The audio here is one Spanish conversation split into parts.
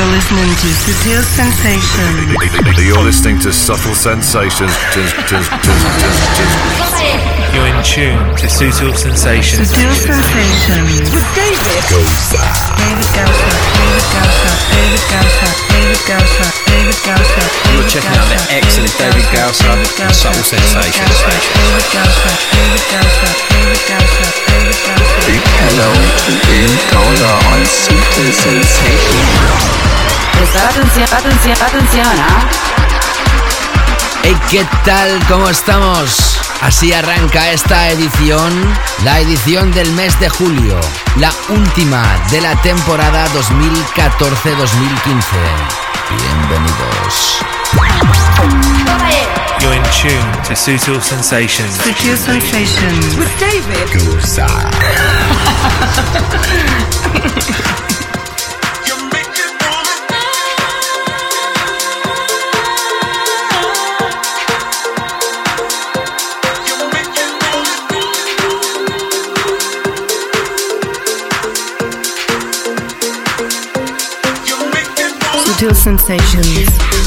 You're listening to Subtle Sensations. You're listening to Subtle Sensations. You're in tune to Subtle Sensations. Subtle Sensations. With David Gausa. David Gausa. David Gausa. David Gausa. David Gausa. David Gausa. You're checking out the excellent David Gausa and Subtle Sensations. David Gausa. David Gausa. David Gausa. David Gausa. Hello to David Gausa on Subtle Sensations. Presta atención, atención, atención, ¿ah? Hey, ¿qué tal? ¿Cómo estamos? Así arranca esta edición, la edición del mes de julio, la última de la temporada 2014-2015. Bienvenidos. You're in tune to Subtle Sensations. Subtle Sensations. With David Subtle Sensations.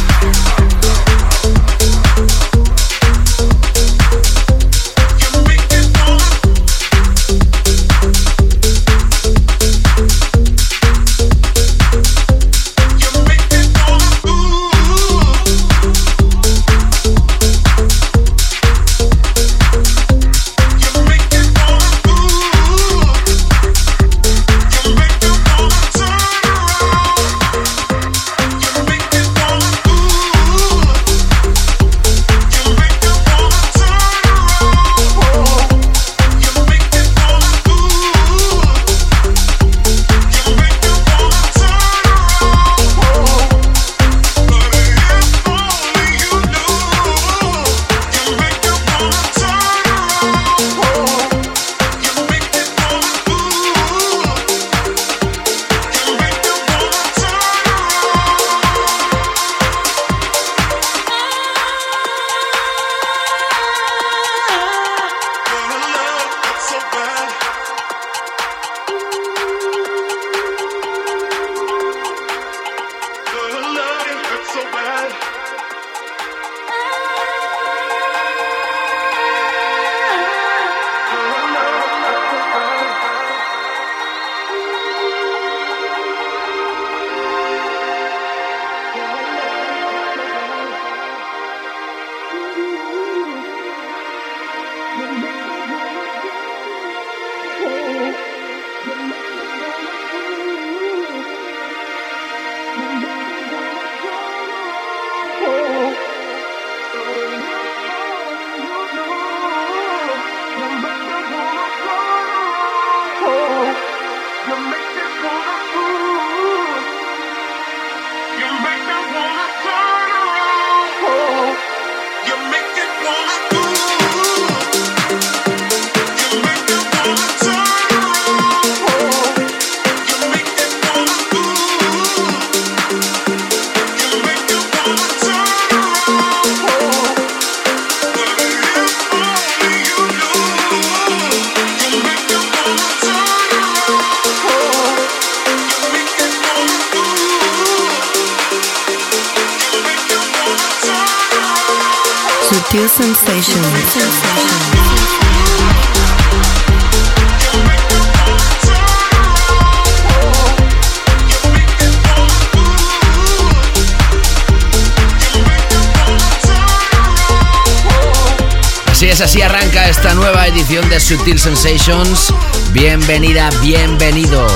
Sensations. Así es, así arranca esta nueva edición de Sutil Sensations. Bienvenida, bienvenido.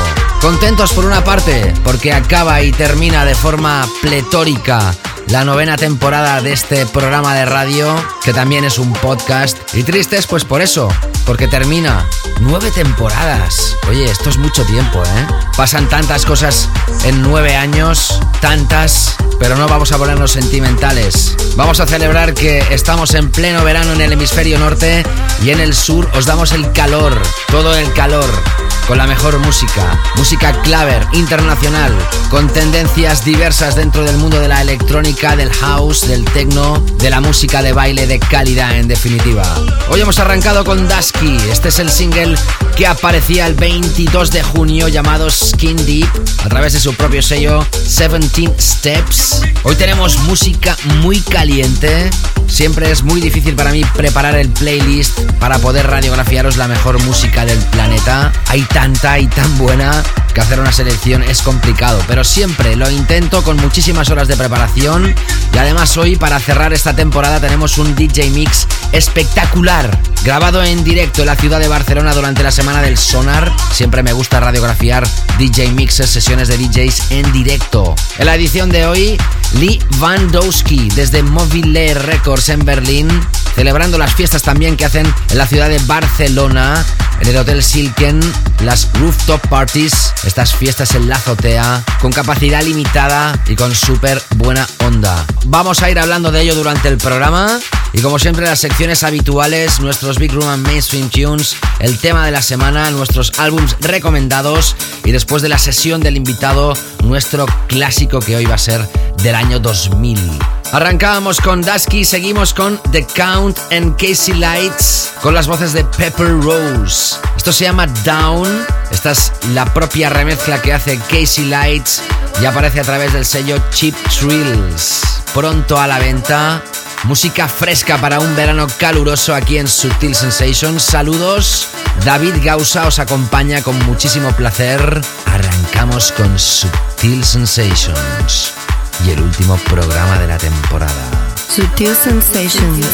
Contentos por una parte, porque acaba y termina de forma pletórica la novena temporada de este programa de radio, que también es un podcast. Y tristes, pues por eso, porque termina. Nueve temporadas. Oye, esto es mucho tiempo, ¿eh? Pasan tantas cosas en nueve años, tantas, pero no vamos a ponernos sentimentales. Vamos a celebrar que estamos en pleno verano en el hemisferio norte y en el sur os damos el calor, todo el calor. Con la mejor música, música claver, internacional, con tendencias diversas dentro del mundo de la electrónica, del house, del techno, de la música de baile de calidad en definitiva. Hoy hemos arrancado con Dusky, este es el single que aparecía el 22 de junio llamado Skin Deep a través de su propio sello 17 Steps. Hoy tenemos música muy caliente, siempre es muy difícil para mí preparar el playlist para poder radiografiaros la mejor música del planeta. Hay tanta y tan buena que hacer una selección es complicado, pero siempre lo intento con muchísimas horas de preparación. Y además hoy para cerrar esta temporada tenemos un DJ mix espectacular, grabado en directo en la ciudad de Barcelona durante la semana del Sonar. Siempre me gusta radiografiar DJ mixes, sesiones de DJs en directo. En la edición de hoy, Lee Van Dowski desde Mobile Records en Berlín, celebrando las fiestas también que hacen en la ciudad de Barcelona, en el Hotel Silken, las rooftop parties, estas fiestas en la azotea, con capacidad limitada y con súper buena onda. Vamos a ir hablando de ello durante el programa. Y como siempre, las secciones habituales, nuestros Big Room and Mainstream Tunes, el tema de la semana, nuestros álbums recomendados y después de la sesión del invitado, nuestro clásico que hoy va a ser del año 2000. Arrancábamos con Dusky, seguimos con The Count and Casey Lights, con las voces de Pepper Rose. Esto se llama Down, esta es la propia remezcla que hace Casey Lights y aparece a través del sello Cheap Thrills. Pronto a la venta Música fresca para un verano caluroso aquí en Subtil Sensations. Saludos. David Gausa os acompaña con muchísimo placer. Arrancamos con Subtil Sensations y el último programa de la temporada. Subtil Sensations.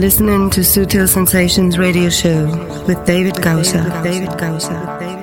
Listening to Sutil Sensations Radio Show with David Gausa. David Gausa.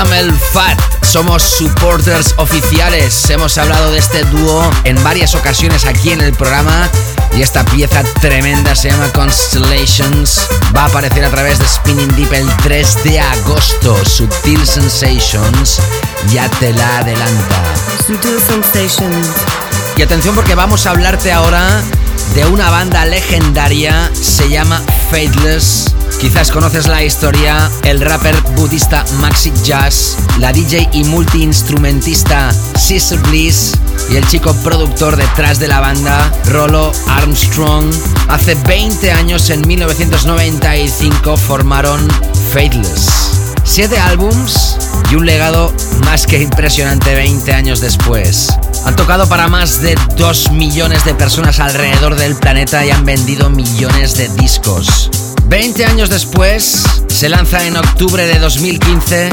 Camel Fat. Somos supporters oficiales. Hemos hablado de este dúo en varias ocasiones aquí en el programa. Y esta pieza tremenda se llama Constellations. Va a aparecer a través de Spinning Deep el 3 de agosto. Subtil Sensations ya te la adelanta. Subtil Sensations. Y atención porque vamos a hablarte ahora de una banda legendaria, se llama Faithless. Quizás conoces la historia, el rapper budista Maxi Jazz, la DJ y multiinstrumentista Sister Bliss y el chico productor detrás de la banda, Rolo Armstrong, hace 20 años, en 1995, formaron Faithless. Siete álbums y un legado más que impresionante 20 años después. Han tocado para más de 2 millones de personas alrededor del planeta y han vendido millones de discos. 20 años después, se lanza en octubre de 2015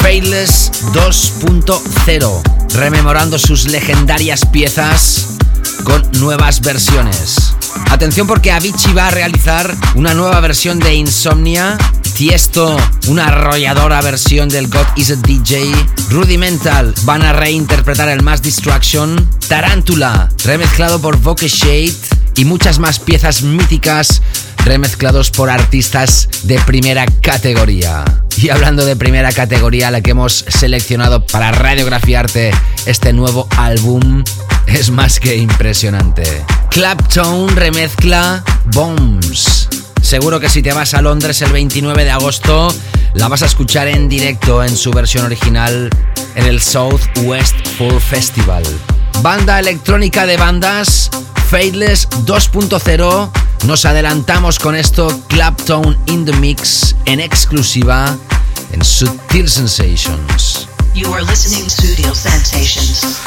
Faithless 2.0, rememorando sus legendarias piezas con nuevas versiones. Atención porque Avicii va a realizar una nueva versión de Insomnia, Tiesto una arrolladora versión del God is a DJ, Rudimental van a reinterpretar el Mass Distraction, Tarantula remezclado por Voke Shade y muchas más piezas míticas remezclados por artistas de primera categoría. Y hablando de primera categoría, la que hemos seleccionado para radiografiarte este nuevo álbum es más que impresionante. Clapton remezcla Bombs. Seguro que si te vas a Londres el 29 de agosto, la vas a escuchar en directo en su versión original en el South West Full Festival. Banda electrónica de bandas, Faithless 2.0. Nos adelantamos con esto, Clapton in the Mix, en exclusiva en Sutil Sensations. You are listening to Sutil Sensations.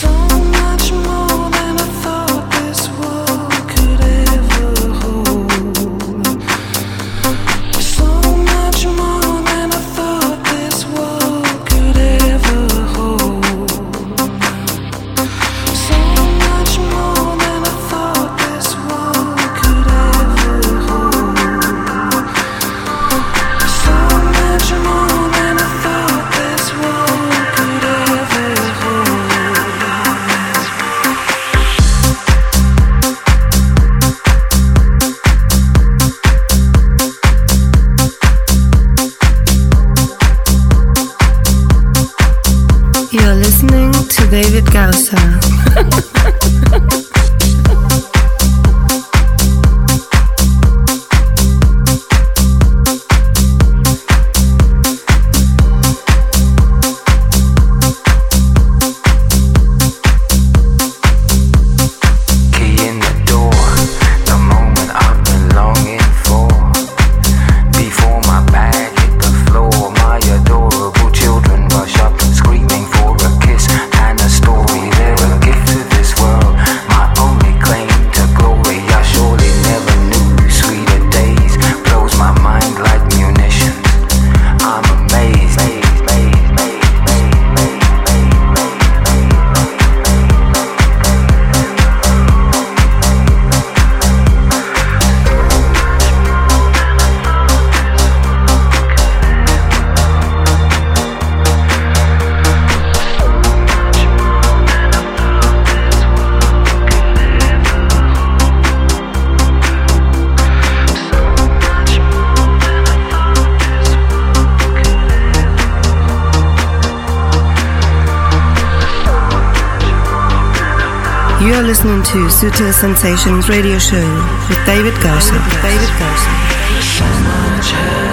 So much more than I thought David Gausa. listening to Sutil Sensations Radio Show with David. With David Gausa.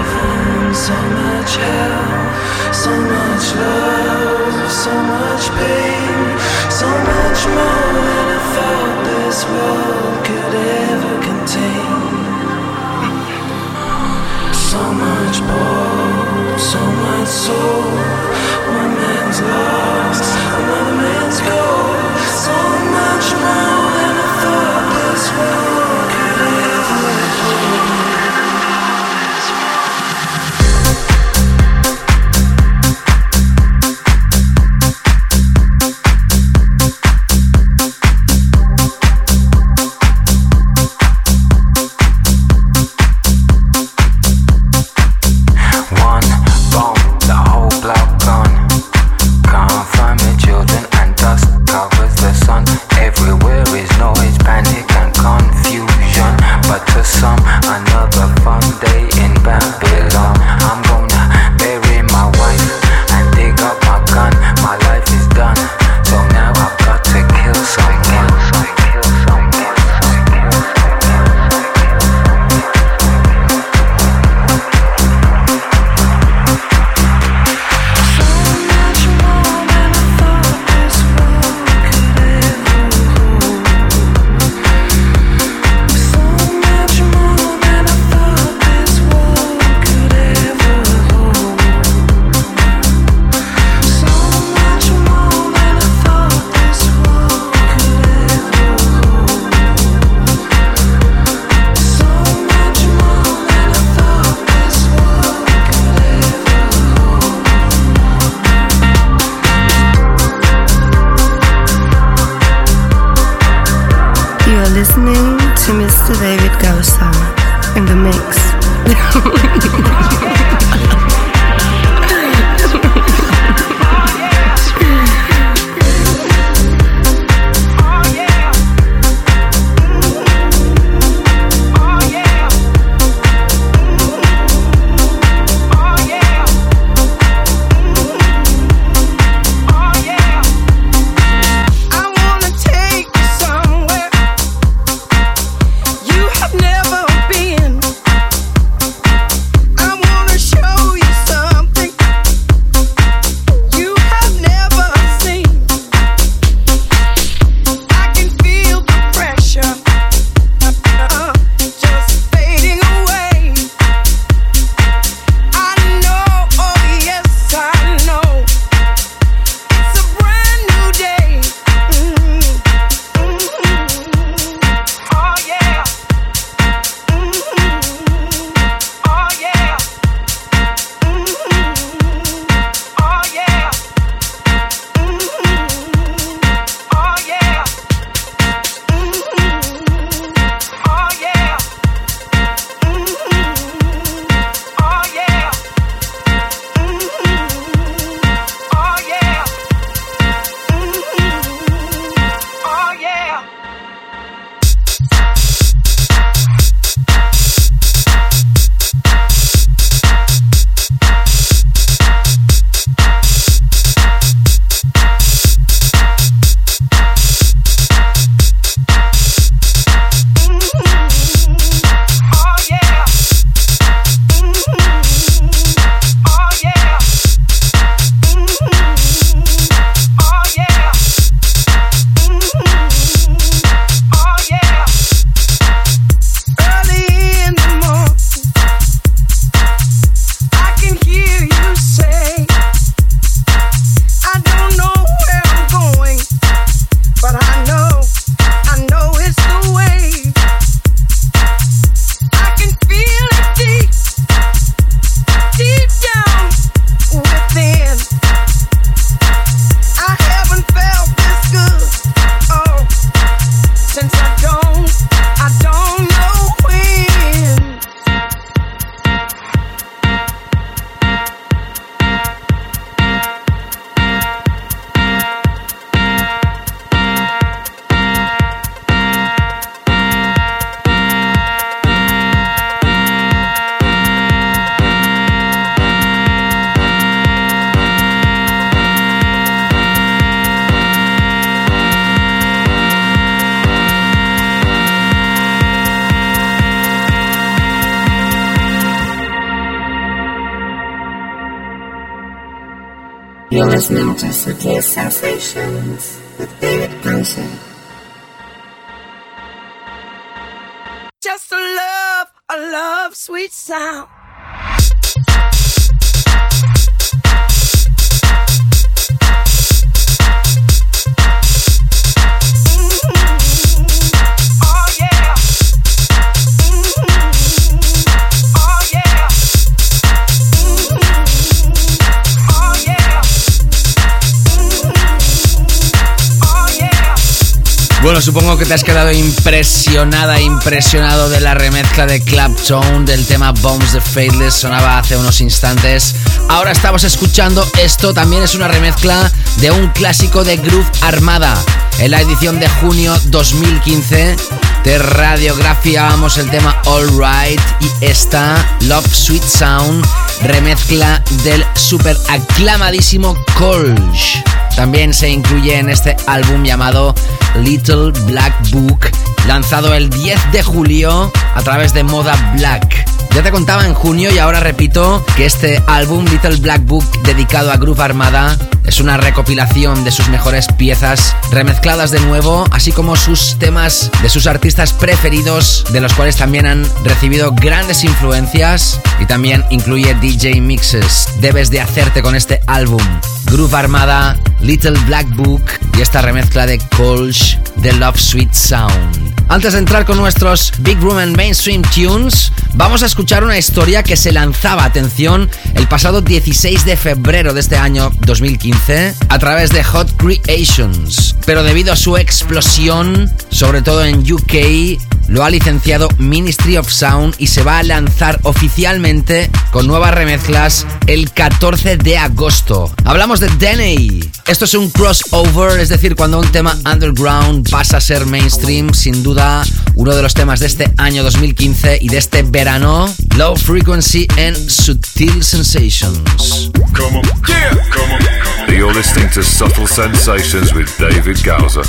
Te has quedado impresionada, impresionado de la remezcla de Clapton del tema Bombs the Faithless, sonaba hace unos instantes. Ahora estamos escuchando esto, también es una remezcla de un clásico de Groove Armada. En la edición de junio 2015 de radiografiábamos el tema All Right y esta Love Sweet Sound, remezcla del super aclamadísimo Colch. También se incluye en este álbum llamado Little Black Book, lanzado el 10 de julio a través de Moda Black. Ya te contaba en junio y ahora repito que este álbum Little Black Book dedicado a Groove Armada es una recopilación de sus mejores piezas remezcladas de nuevo, así como sus temas de sus artistas preferidos, de los cuales también han recibido grandes influencias y también incluye DJ mixes. Debes de hacerte con este álbum. Groove Armada, Little Black Book y esta remezcla de Colch de Love Sweet Sound. Antes de entrar con nuestros Big Room and Mainstream Tunes, vamos a escuchar una historia que se lanzaba, atención, el pasado 16 de febrero de este año 2015 2015 a través de Hot Creations. Pero debido a su explosión, sobre todo en UK, lo ha licenciado Ministry of Sound y se va a lanzar oficialmente con nuevas remezclas el 14 de agosto. Hablamos de Deney. Esto es un crossover, es decir, cuando un tema underground pasa a ser mainstream, sin duda uno de los temas de este año 2015 y de este verano, Low Frequency and Subtle Sensations. Come on. Yeah. Come on. You're listening to Subtle Sensations with David Gowser.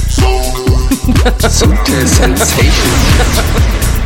Subtle Sensations.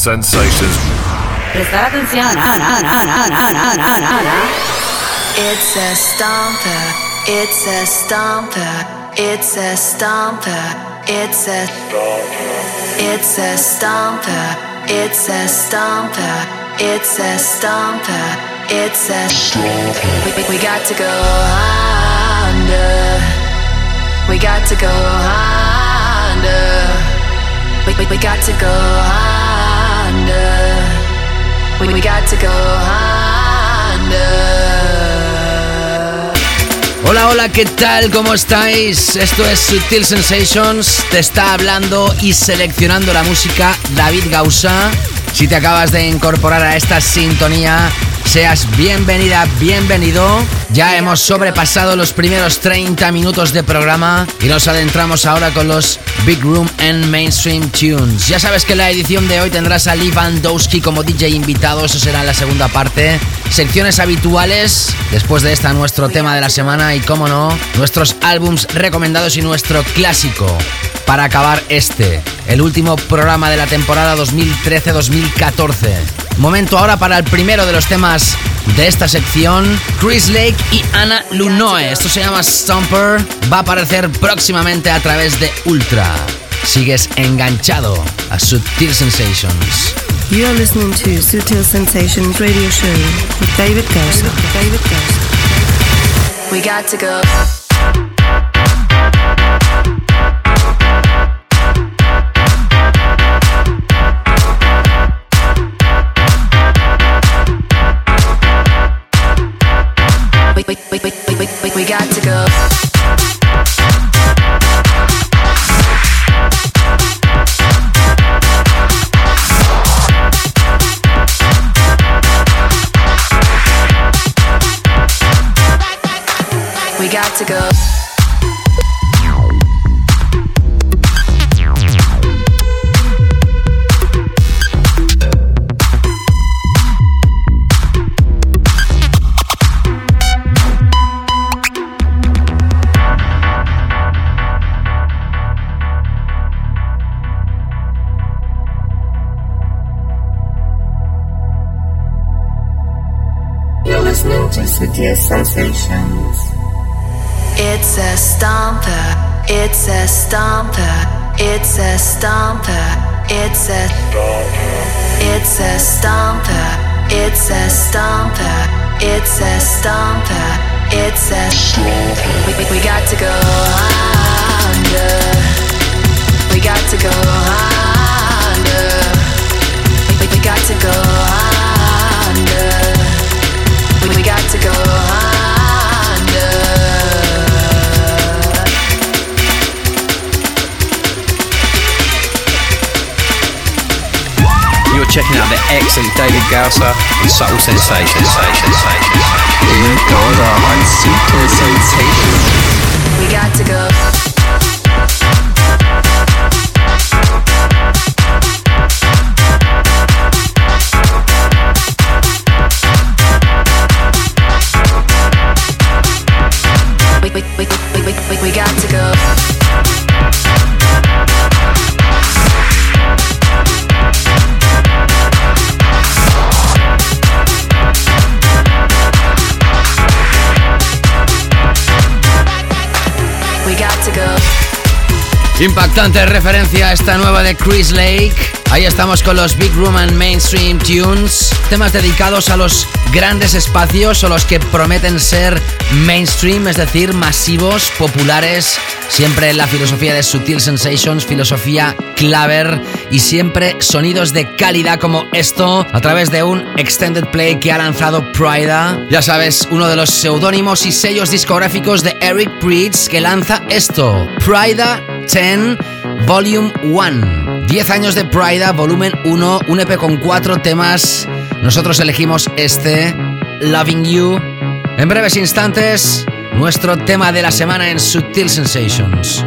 sensations. Prestar atención. It's a stomper. It's a stomper. It's a stomper. It's a It's a stomper. It's a stomper. It's a stomper. It's a stomper. We, we got to go under. We got to go under. We, we, we got to go under. Hola, hola, ¿qué tal? ¿Cómo estáis? Esto es Sutil Sensations. Te está hablando y seleccionando la música David Gausa. Si te acabas de incorporar a esta sintonía, seas bienvenida, bienvenido. Ya hemos sobrepasado los primeros 30 minutos de programa y nos adentramos ahora con los Big Room and Mainstream Tunes. Ya sabes que la edición de hoy tendrás a Lee Vandowski como DJ invitado, eso será en la segunda parte. Secciones habituales, después de esta nuestro tema de la semana y como no, nuestros álbums recomendados y nuestro clásico para acabar este, el último programa de la temporada 2013-2014. Momento ahora para el primero de los temas de esta sección, Chris Lake y Ana Lunoe. Esto se llama Stomper, va a aparecer próximamente a través de Ultra. Sigues enganchado a Subtil Sensations. You are listening to Sutil Sensations Radio Show with David Gausa. We got to go. We, we, got to go. We got to go. Stomper. It's a stomper. It's a It's a stomper. It's a stomper. It's a stomper. It's a we, we, we got to go under. We got to go under. Checking out the excellent David Gausser and Subtle Sensations. David Gausser on Subtle Sensations. We got to go. Impactante referencia a esta nueva de Chris Lake. Ahí estamos con los Big Room and Mainstream Tunes, temas dedicados a los grandes espacios o los que prometen ser mainstream, es decir, masivos, populares, siempre la filosofía de Sutil Sensations, filosofía claver y siempre sonidos de calidad como esto a través de un extended play que ha lanzado Prida. Ya sabes, uno de los seudónimos y sellos discográficos de Eric Prydz que lanza esto, Prida 10 Volume 1. 10 años de Prida, volumen 1, un EP con 4 temas. Nosotros elegimos este, Loving You. En breves instantes, nuestro tema de la semana en Subtil Sensations.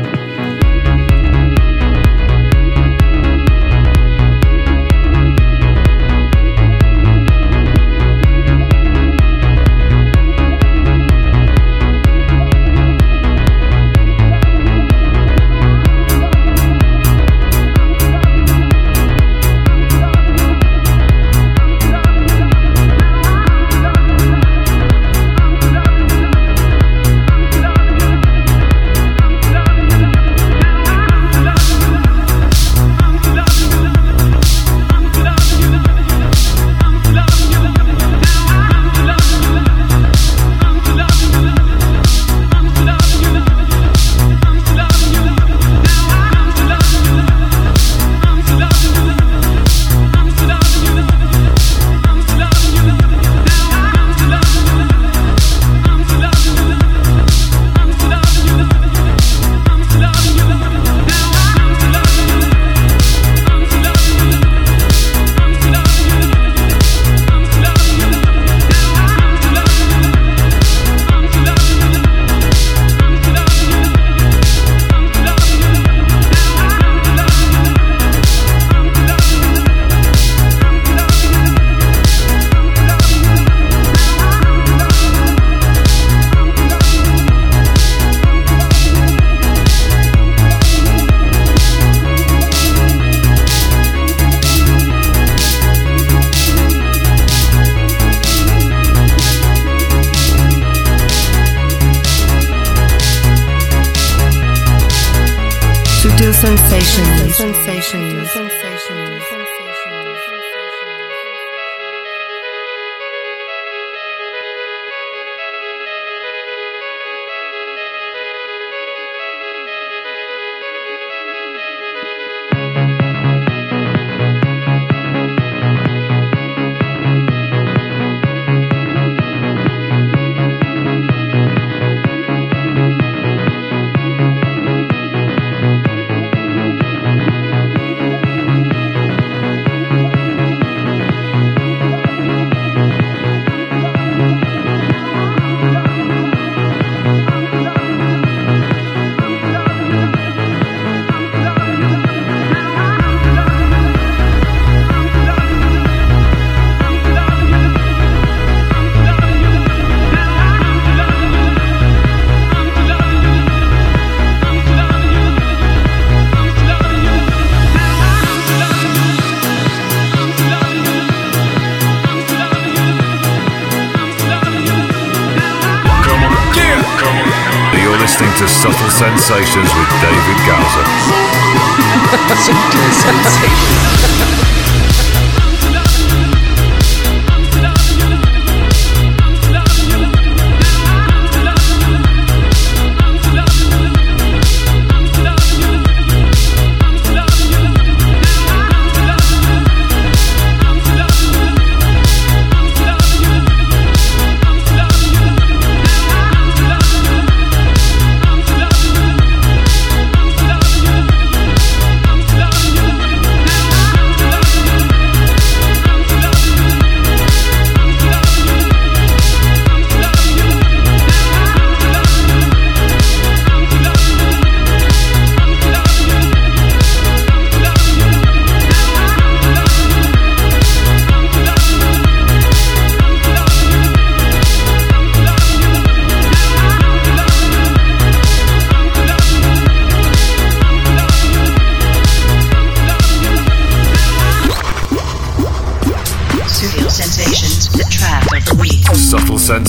Listening to Subtle Sensations with David Gowser. Subtle Sensations.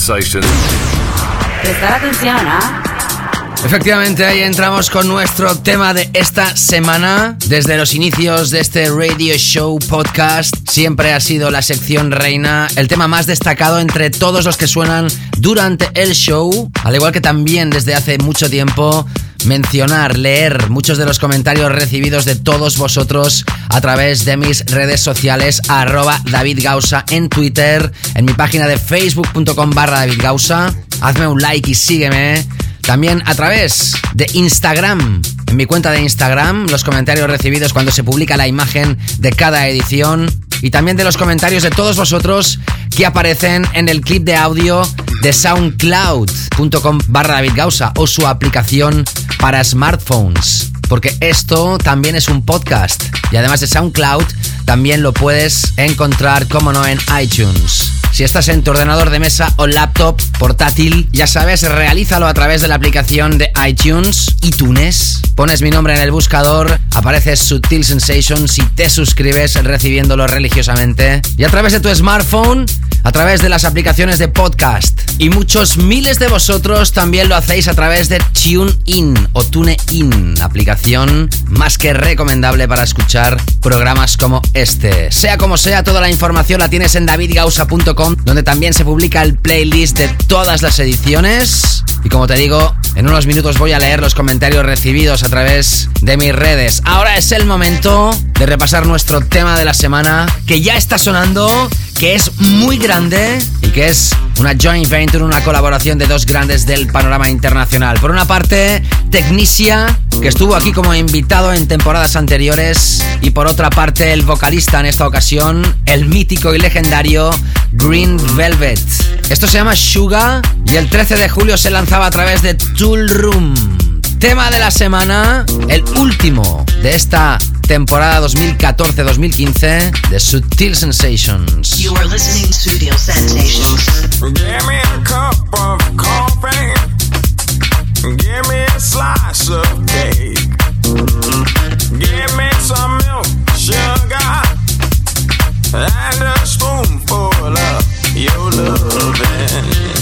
Sensations. Prestar atención, ¿ah? Efectivamente, ahí entramos con nuestro tema de esta semana. Desde los inicios de este radio show podcast, siempre ha sido la sección reina, el tema más destacado entre todos los que suenan durante el show, al igual que también desde hace mucho tiempo mencionar, leer muchos de los comentarios recibidos de todos vosotros a través de mis redes sociales, arroba David Gausa en Twitter, en mi página de facebook.com barra David Gausa. Hazme un like y sígueme. También a través de Instagram. En mi cuenta de Instagram, los comentarios recibidos cuando se publica la imagen de cada edición. Y también de los comentarios de todos vosotros que aparecen en el clip de audio de soundcloud.com barra David Gausa o su aplicación para smartphones. Porque esto también es un podcast. Y además de SoundCloud, también lo puedes encontrar, como no, en iTunes. Si estás en tu ordenador de mesa o laptop portátil, ya sabes, realízalo a través de la aplicación de iTunes, iTunes. Pones mi nombre en el buscador, aparece Sutil Sensations y te suscribes recibiéndolo religiosamente. Y a través de tu smartphone, a través de las aplicaciones de podcast. Y muchos miles de vosotros también lo hacéis a través de TuneIn o TuneIn, aplicación más que recomendable para escuchar programas como este. Sea como sea, toda la información la tienes en davidgausa.com, donde también se publica el playlist de todas las ediciones. Y como te digo, en unos minutos voy a leer los comentarios recibidos a través de mis redes. Ahora es el momento de repasar nuestro tema de la semana, que ya está sonando, que es muy grande y que es una joint venture, una colaboración de dos grandes del panorama internacional. Por una parte, Technicia, que estuvo aquí como invitado en temporadas anteriores, y por otra parte, el vocalista en esta ocasión, el mítico y legendario Green Velvet. Esto se llama Suga y el 13 de julio se lanzaba a través de Tool Room. Tema de la semana, el último de esta temporada 2014-2015 de Sutil Sensations. You are listening to Studio Sensations. Give me a cup of coffee. Give me a slice of cake. Give me some milk, sugar, and a spoonful of your loving.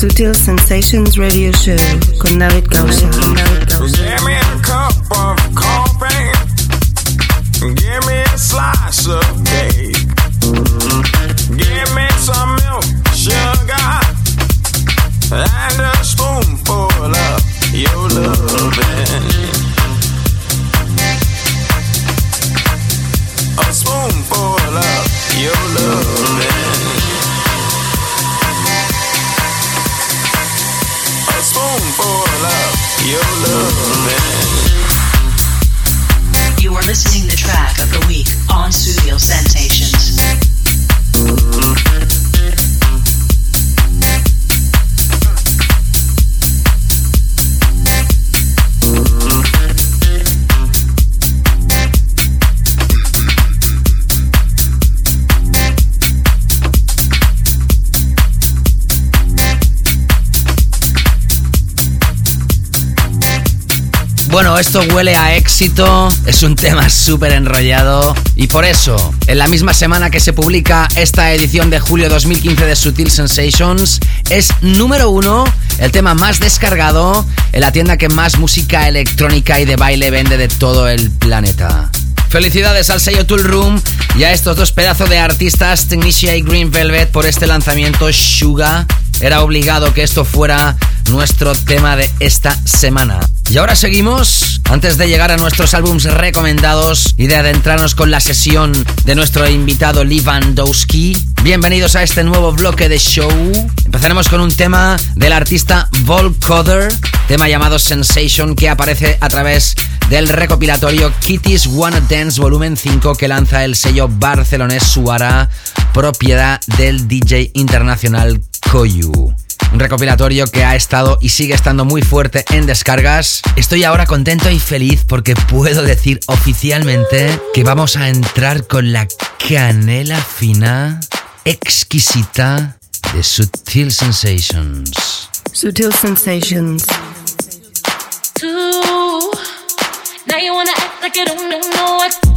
Sutil Sensations Radio Show con David Gausa. Huele a éxito, es un tema súper enrollado y por eso, en la misma semana que se publica esta edición de julio 2015 de Sutil Sensations, es número uno, el tema más descargado en la tienda que más música electrónica y de baile vende de todo el planeta. Felicidades al sello Tool Room y a estos dos pedazos de artistas, Technicia y Green Velvet, por este lanzamiento Suga. Era obligado que esto fuera nuestro tema de esta semana. Y ahora seguimos, antes de llegar a nuestros álbums recomendados y de adentrarnos con la sesión de nuestro invitado Lewandowski. Bienvenidos a este nuevo bloque de show. Empezaremos con un tema del artista Volcoder, tema llamado Sensation que aparece a través del recopilatorio Kitty's Wanna Dance Volumen 5 que lanza el sello barcelonés Suara, propiedad del DJ internacional Koyu. Un recopilatorio que ha estado y sigue estando muy fuerte en descargas. Estoy ahora contento y feliz porque puedo decir oficialmente que vamos a entrar con la canela fina, exquisita de Sutil Sensations. Sutil Sensations. Now you wanna act like you don't know what.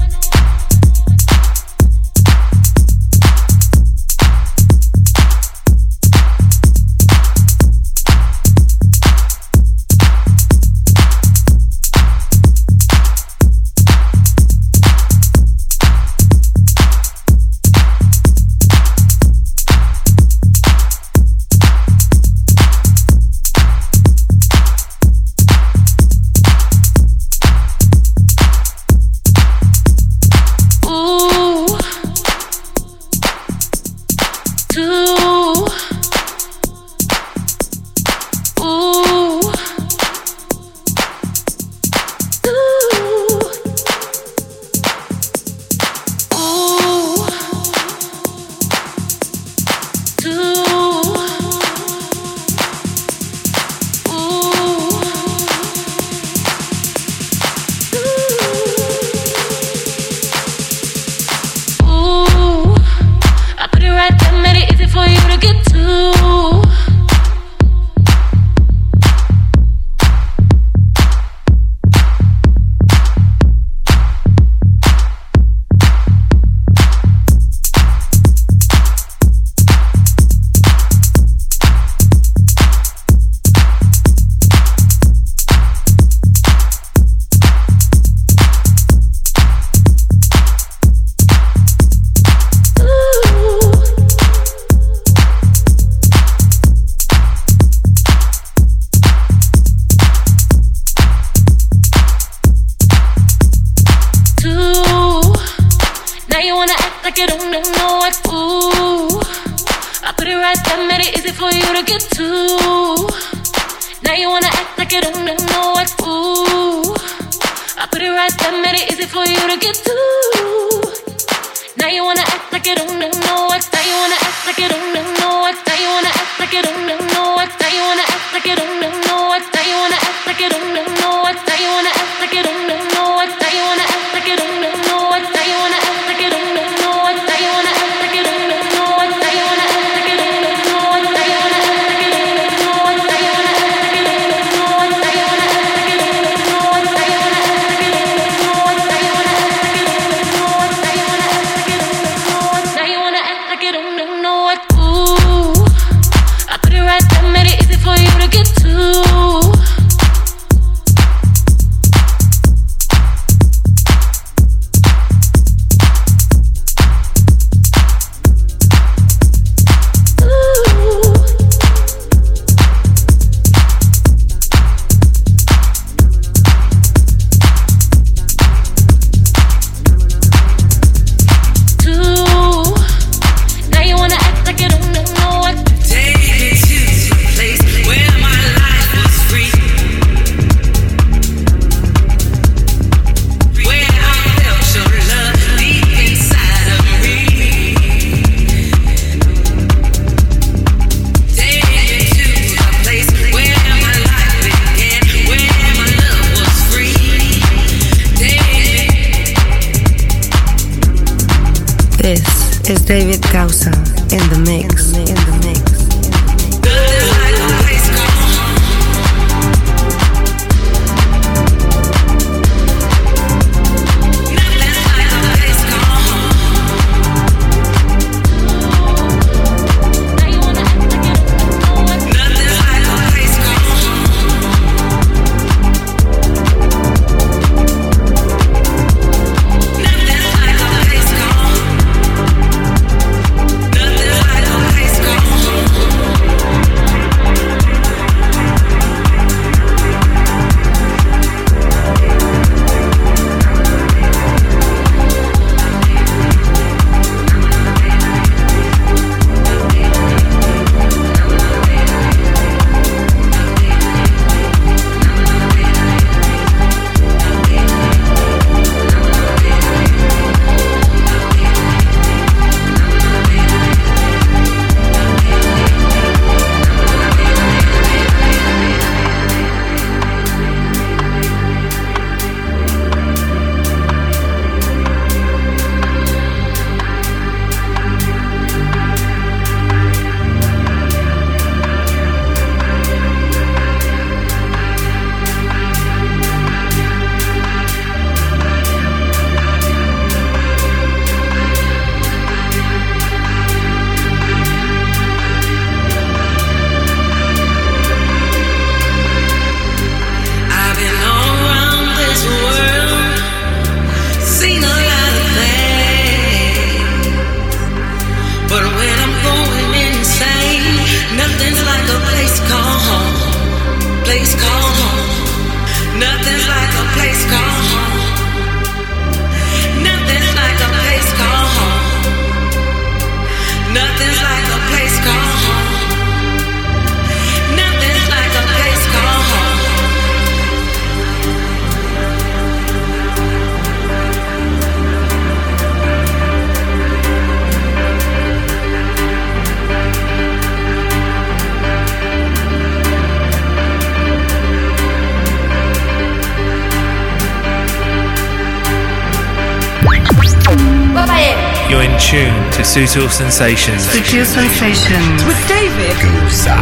Tune to Sutil Sensations. Sutil Sensations. With David. Soy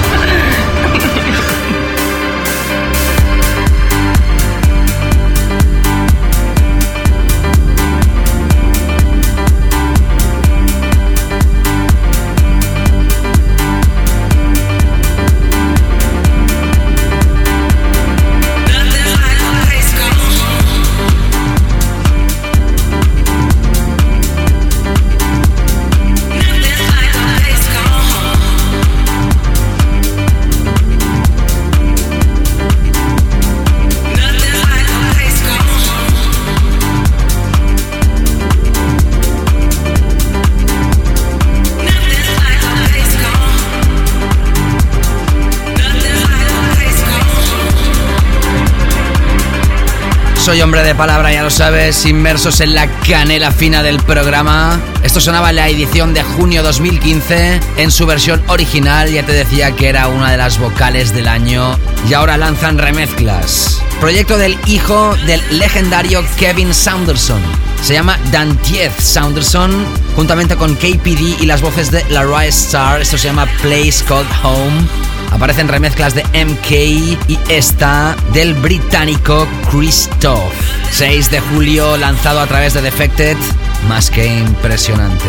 palabra, ya lo sabes, inmersos en la canela fina del programa. Esto sonaba en la edición de junio 2015 en su versión original, ya te decía que era una de las vocales del año y ahora lanzan remezclas. Proyecto del hijo del legendario Kevin Saunderson. Se llama Dantiez Saunderson, juntamente con KPD y las voces de Larry Starr. Esto se llama Place Called Home. Aparecen remezclas de MK y esta del británico Christoph. 6 de julio, lanzado a través de Defected. Más que impresionante.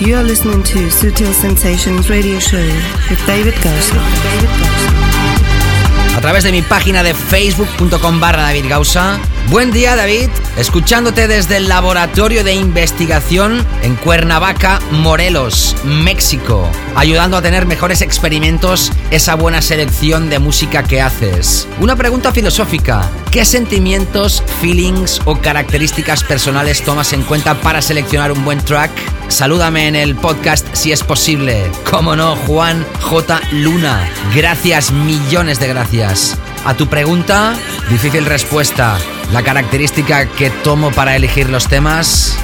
You are listening to Sutil Sensations Radio Show with David Gausa. a través de mi página de facebook.com barra David Gausa. Buen día David, escuchándote desde el laboratorio de investigación en Cuernavaca, Morelos, México, ayudando a tener mejores experimentos esa buena selección de música que haces. Una pregunta filosófica, ¿qué sentimientos, feelings o características personales tomas en cuenta para seleccionar un buen track? Salúdame en el podcast si es posible. Como no, Juan J. Luna. Gracias, millones de gracias. A tu pregunta, difícil respuesta. La característica que tomo para elegir los temas,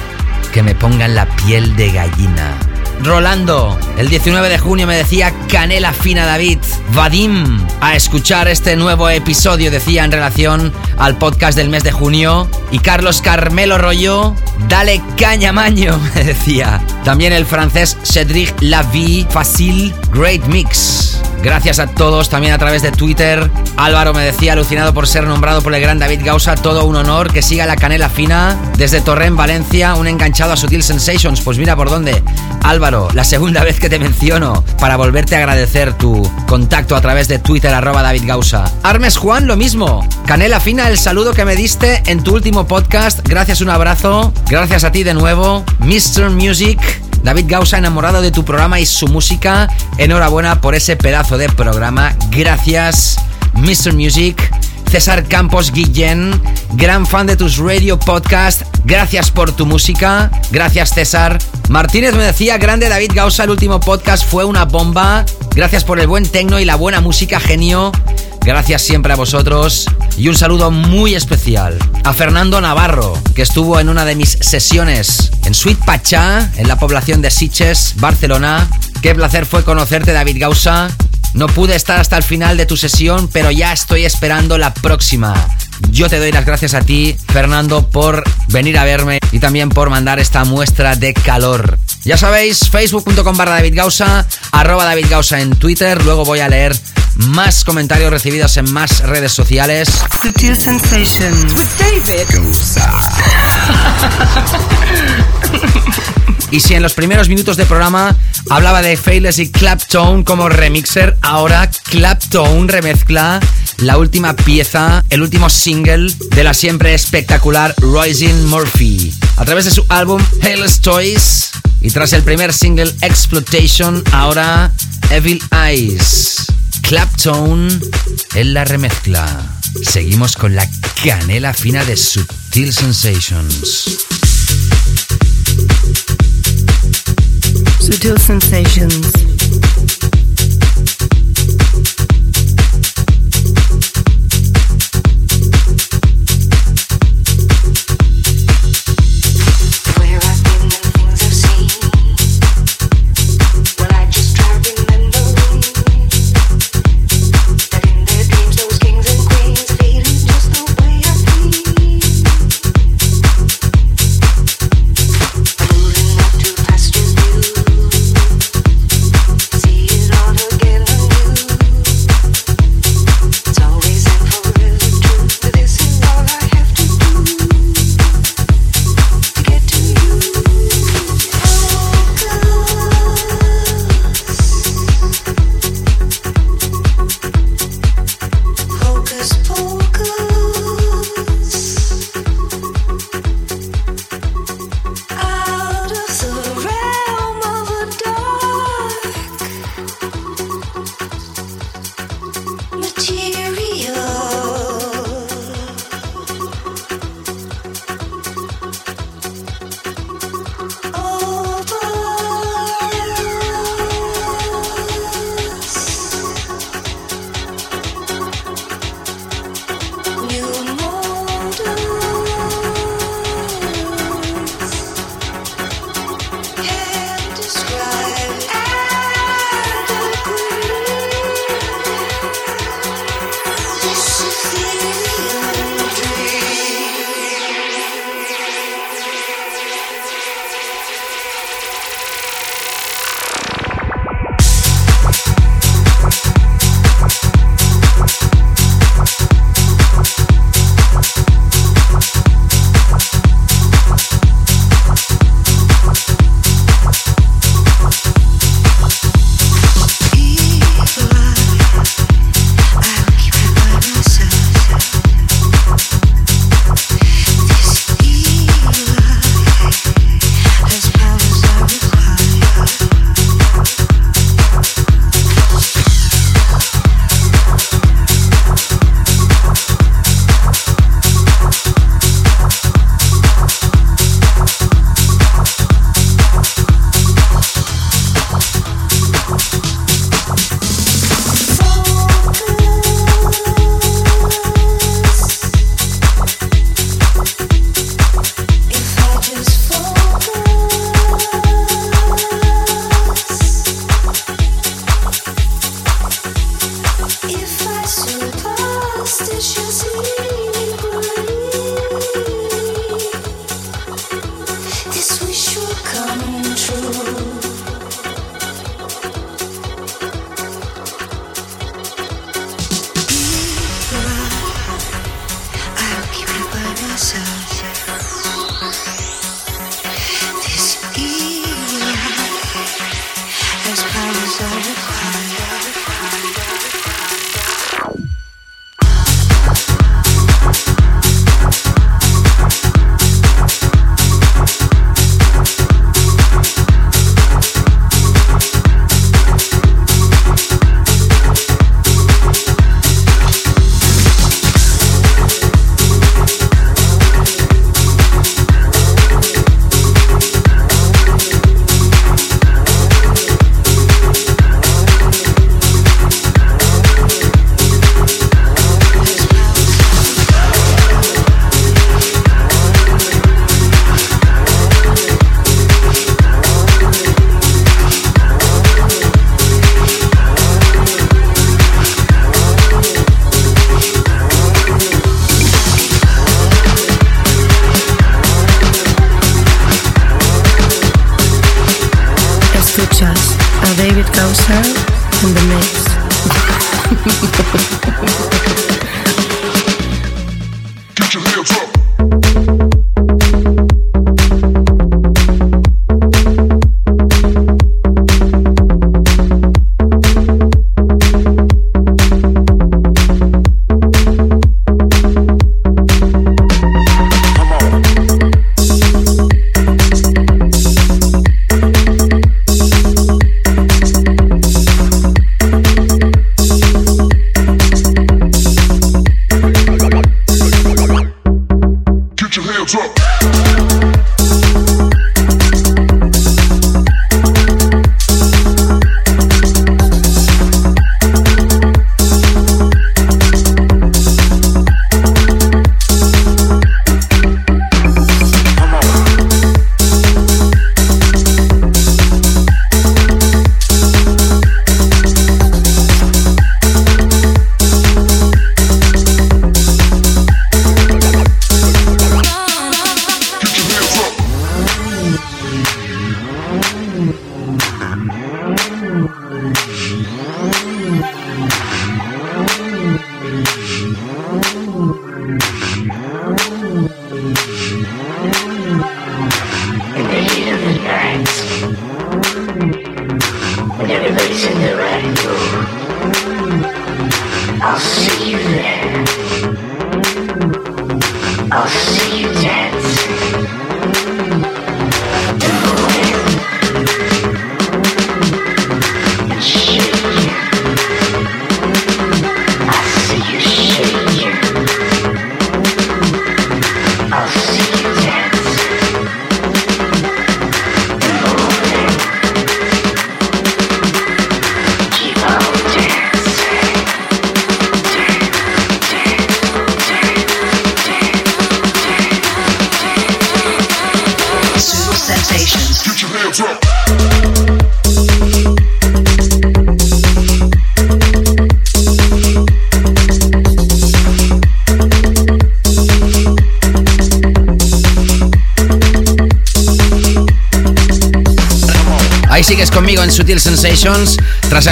que me pongan la piel de gallina. Rolando. El 19 de junio me decía Canela Fina David. Vadim. A escuchar este nuevo episodio, decía en relación al podcast del mes de junio. Y Carlos Carmelo Rollo. Dale caña maño, me decía. También el francés Cedric Lavie. Facile. Great Mix. Gracias a todos, también a través de Twitter. Álvaro me decía, alucinado por ser nombrado por el gran David Gausa, todo un honor, que siga la canela fina. Desde Torrent, Valencia, un enganchado a Sutil Sensations. Pues mira por dónde. Álvaro, la segunda vez que te menciono para volverte a agradecer tu contacto a través de Twitter, arroba David Gausa. Armes Juan, lo mismo. Canela fina, el saludo que me diste en tu último podcast. Gracias, un abrazo. Gracias a ti de nuevo. Mr. Music. David Gausa, enamorado de tu programa y su música. Enhorabuena por ese pedazo de programa. Gracias, Mr. Music. César Campos Guillén, gran fan de tus radio podcast. Gracias por tu música. Gracias, César. Martínez me decía, grande David Gausa, el último podcast fue una bomba. Gracias por el buen tecno y la buena música, genio. Gracias siempre a vosotros y un saludo muy especial a Fernando Navarro, que estuvo en una de mis sesiones en Suite Pachá, en la población de Siches, Barcelona. Qué placer fue conocerte, David Gausa. No pude estar hasta el final de tu sesión, pero ya estoy esperando la próxima. Yo te doy las gracias a ti, Fernando, por venir a verme y también por mandar esta muestra de calor. Ya sabéis, facebook.com barra David Gausa, arroba David Gausa en Twitter. Luego voy a leer más comentarios recibidos en más redes sociales. Sutil Sensations with David Y si en los primeros minutos de programa hablaba de Faithless y Claptone como remixer, ahora Claptone remezcla la última pieza, el último single de la siempre espectacular Rising Murphy. A través de su álbum Hairless Toys y tras el primer single Exploitation, ahora Evil Eyes. Claptone en la remezcla. Seguimos con la canela fina de Subtil Sensations. Sutil Sensations.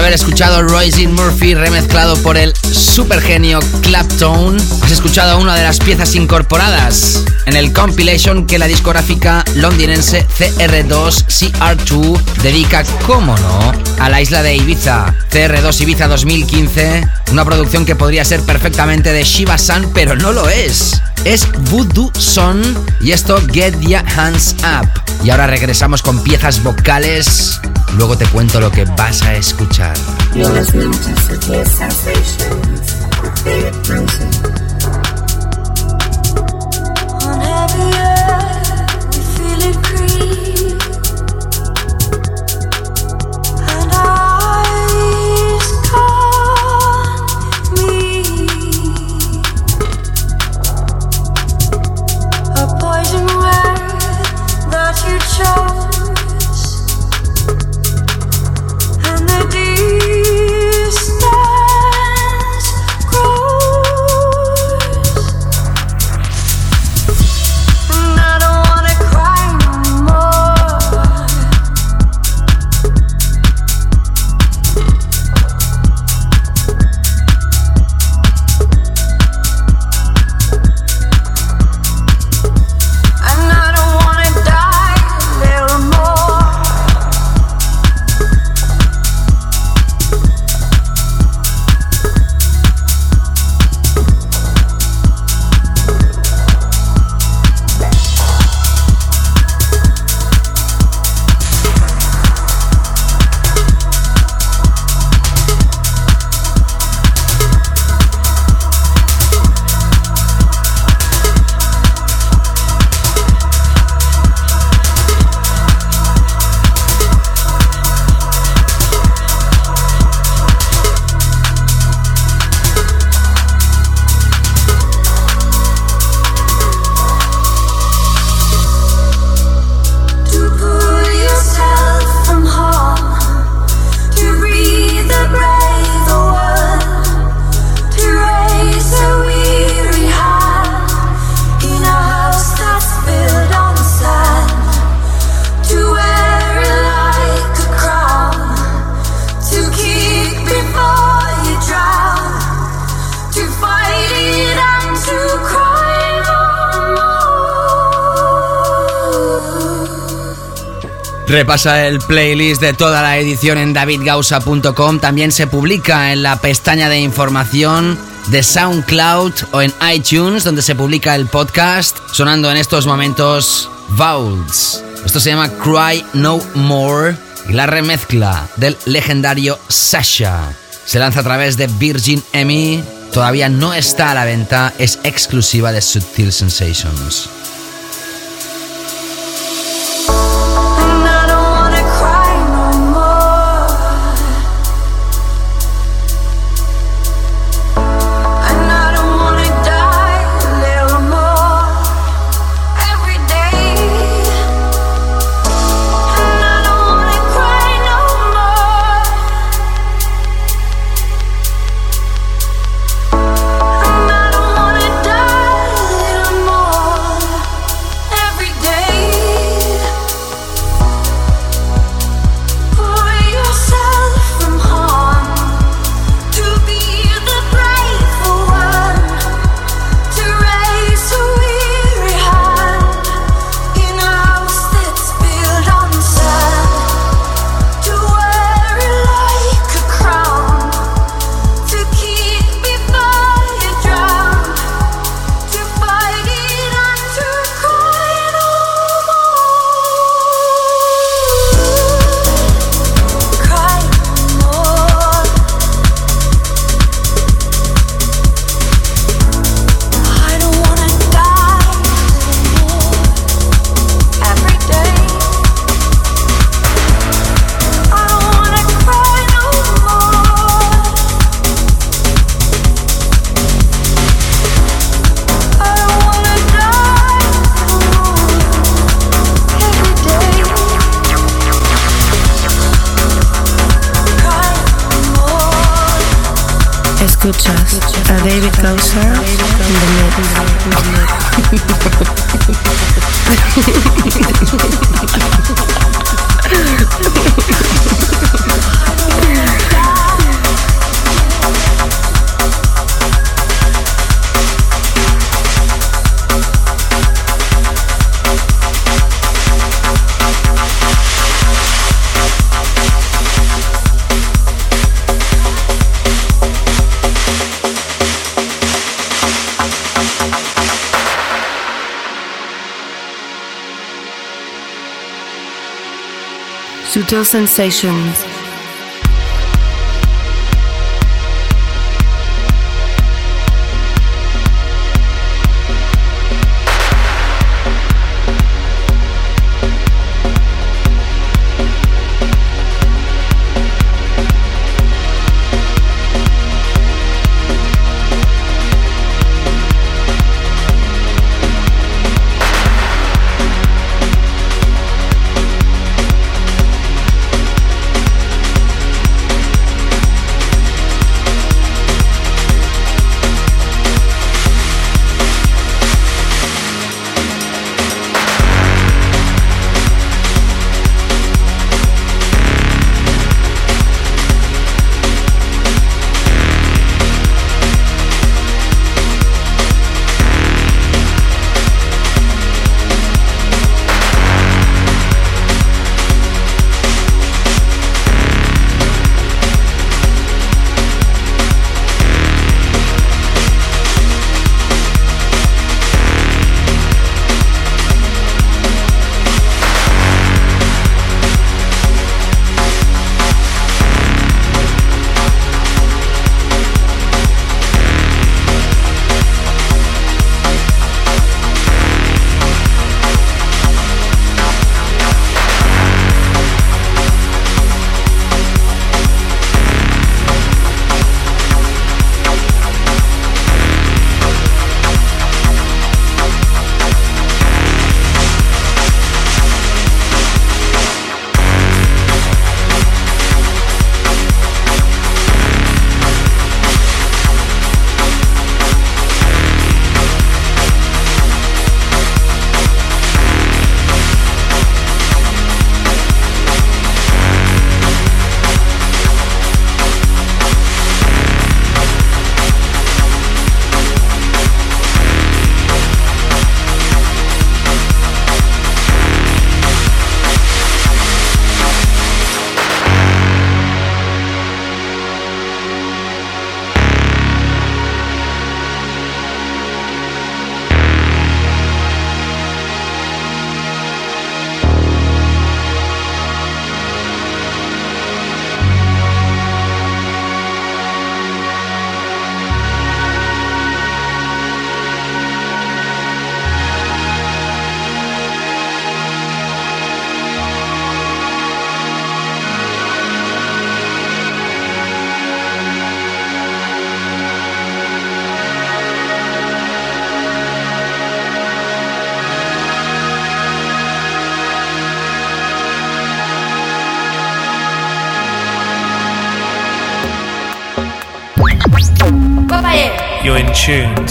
Haber escuchado Royce Murphy remezclado por el supergenio Clapton. Has escuchado una de las piezas incorporadas en el compilation que la discográfica londinense CR2 CR2 dedica, como no, a la isla de Ibiza. CR2 Ibiza 2015, una producción que podría ser perfectamente de Shiva San, pero no lo es. Es Voodoo Son y esto Get Ya Hands Up. Y ahora regresamos con piezas vocales. Luego te cuento lo que vas a escuchar. Repasa el playlist de toda la edición en davidgausa.com. También se publica en la pestaña de información de SoundCloud o en iTunes, donde se publica el podcast, sonando en estos momentos Vowels. Esto se llama Cry No More y la remezcla del legendario Sasha. Se lanza a través de Virgin EMI. Todavía no está a la venta, es exclusiva de Subtil Sensations. Sutil Sensations.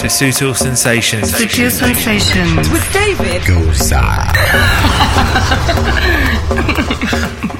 To Sutil Sensations. Sutil Sensations with David Goza.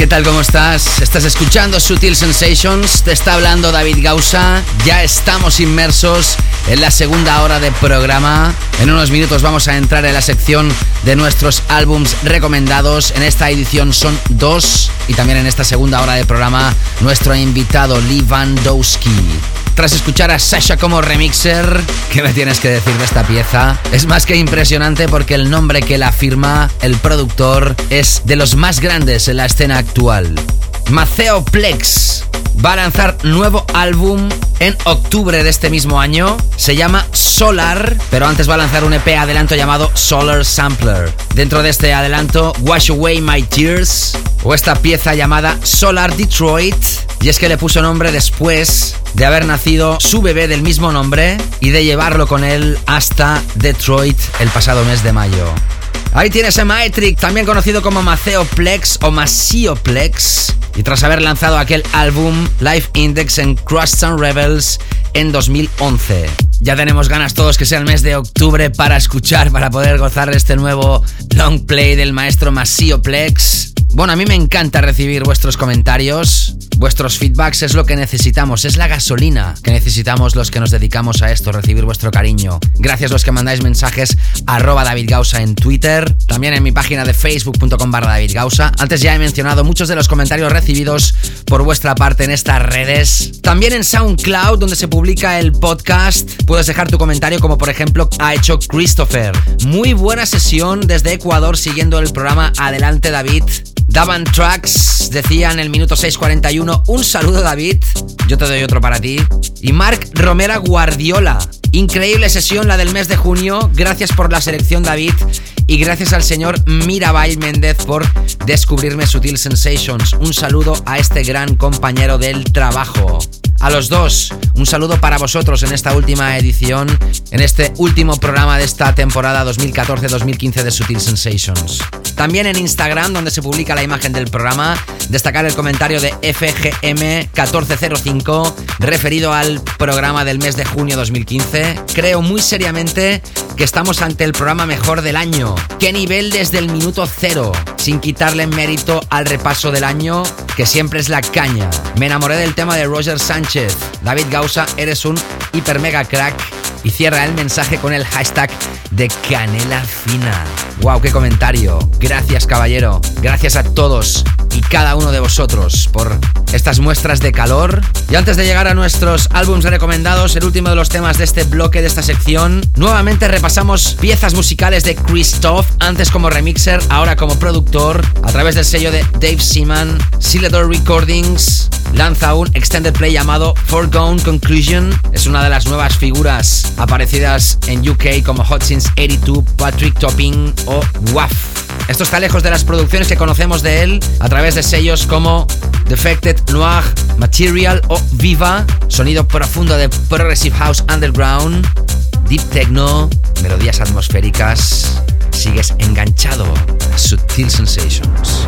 ¿qué tal? ¿Cómo estás? Estás escuchando Sutil Sensations, te está hablando David Gausa. Ya estamos inmersos en la segunda hora de programa. En unos minutos vamos a entrar en la sección de nuestros álbums recomendados. En esta edición son dos y también en esta segunda hora de programa nuestro invitado Lee Vandowski. Tras escuchar a Sasha como remixer, ¿qué me tienes que decir de esta pieza? Es más que impresionante porque el nombre que la firma, el productor, es de los más grandes en la escena actual. Maceo Plex va a lanzar nuevo álbum en octubre de este mismo año. Se llama Solar, pero antes va a lanzar un EP adelanto llamado Solar Sampler. Dentro de este adelanto, Wash Away My Tears, o esta pieza llamada Solar Detroit. Y es que le puso nombre después de haber nacido su bebé del mismo nombre y de llevarlo con él hasta Detroit el pasado mes de mayo. Ahí tienes a Maetric, también conocido como Maceoplex o Masioplex. Y tras haber lanzado aquel álbum Life Index en Crust and Rebels en 2011. Ya tenemos ganas todos que sea el mes de octubre para escuchar, para poder gozar de este nuevo long play del maestro Masioplex. Bueno, a mí me encanta recibir vuestros comentarios. Vuestros feedbacks es lo que necesitamos, es la gasolina que necesitamos los que nos dedicamos a esto, recibir vuestro cariño. Gracias los que mandáis mensajes arroba David Gausa en Twitter, también en mi página de facebook.com barra David Gausa. Antes ya he mencionado muchos de los comentarios recibidos por vuestra parte en estas redes. También en SoundCloud, donde se publica el podcast, puedes dejar tu comentario como por ejemplo ha hecho Christopher. Muy buena sesión desde Ecuador siguiendo el programa Adelante David. Daban Tracks decía en el minuto 6.41, un saludo David, yo te doy otro para ti. Y Marc Romera Guardiola, increíble sesión la del mes de junio, gracias por la selección David y gracias al señor Mirabai Méndez por descubrirme Sutil Sensations. Un saludo a este gran compañero del trabajo. A los dos, un saludo para vosotros en esta última edición, en este último programa de esta temporada 2014-2015 de Sutil Sensations. También en Instagram, donde se publica la imagen del programa, destacar el comentario de FGM1405 referido al programa del mes de junio 2015. Creo muy seriamente que estamos ante el programa mejor del año. ¿Qué nivel desde el minuto cero? Sin quitarle mérito al repaso del año, que siempre es la caña. Me enamoré del tema de Roger Sánchez. David Gausa, eres un hiper mega crack. Y cierra el mensaje con el hashtag de Canela Fina. ¡Wow! ¡Qué comentario! Gracias, caballero. Gracias a todos y cada uno de vosotros por estas muestras de calor. Y antes de llegar a nuestros álbumes recomendados, el último de los temas de este bloque, de esta sección, nuevamente repasamos piezas musicales de Christoph, antes como remixer, ahora como productor, a través del sello de Dave Seaman, Siledor Recordings. Lanza un extended play llamado Foregone Conclusion. Es una de las nuevas figuras aparecidas en UK como Since 82, Patrick Topping o WAF. Esto está lejos de las producciones que conocemos de él a través de sellos como Defected Noir, Material o Viva, sonido profundo de Progressive House Underground, Deep Techno, melodías atmosféricas. Sigues enganchado a Sutil Sensations.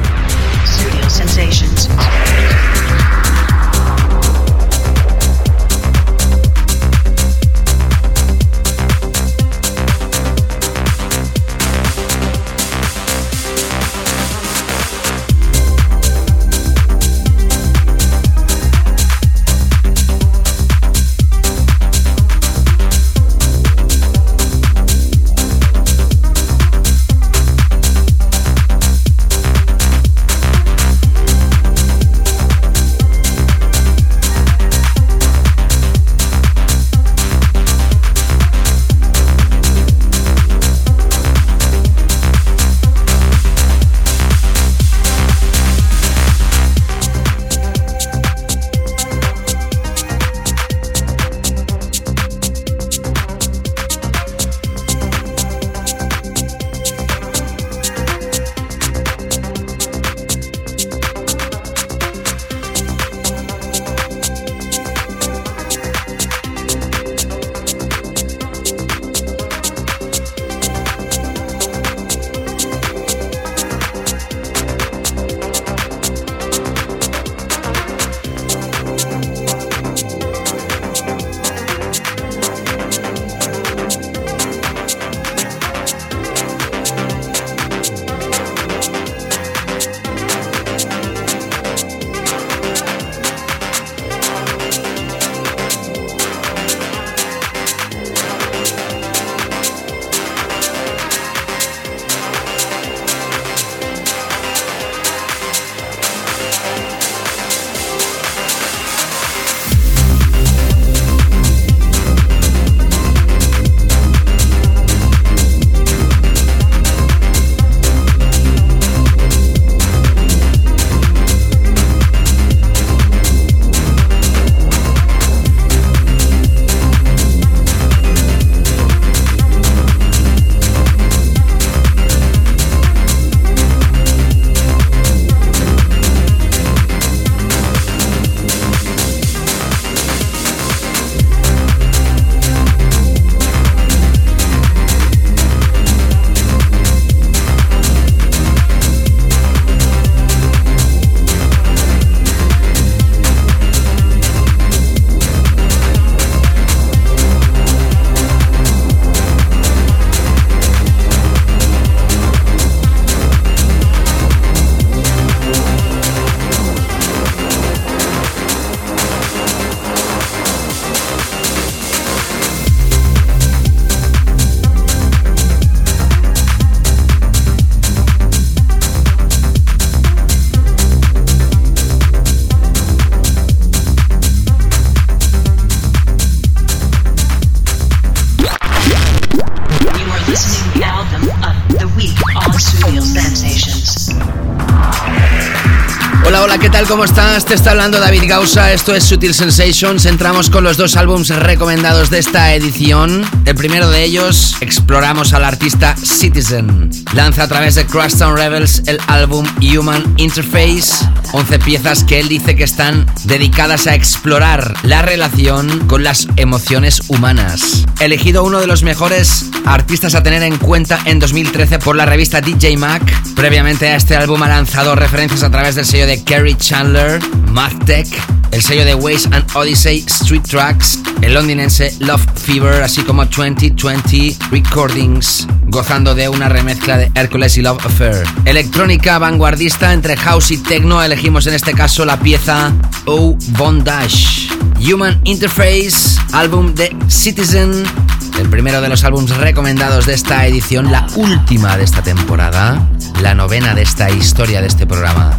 Está hablando David Gausa, esto es Sutil Sensations. Entramos con los dos álbums recomendados de esta edición. El primero de ellos, exploramos al artista Citizen. Lanza a través de Crosstown Rebels el álbum Human Interface. 11 piezas que él dice que están dedicadas a explorar la relación con las emociones humanas. Elegido uno de los mejores artistas a tener en cuenta en 2013 por la revista DJ Mac. Previamente a este álbum ha lanzado referencias a través del sello de Kerry Chandler, Tech, el sello de Waze and Odyssey Street Tracks, el londinense Love Fever, así como 2020 Recordings, gozando de una remezcla de Hercules y Love Affair. Electrónica vanguardista entre house y techno, elegimos en este caso la pieza O Bondage. Human Interface, álbum de Citizen, el primero de los álbumes recomendados de esta edición, la última de esta temporada, la novena de esta historia de este programa.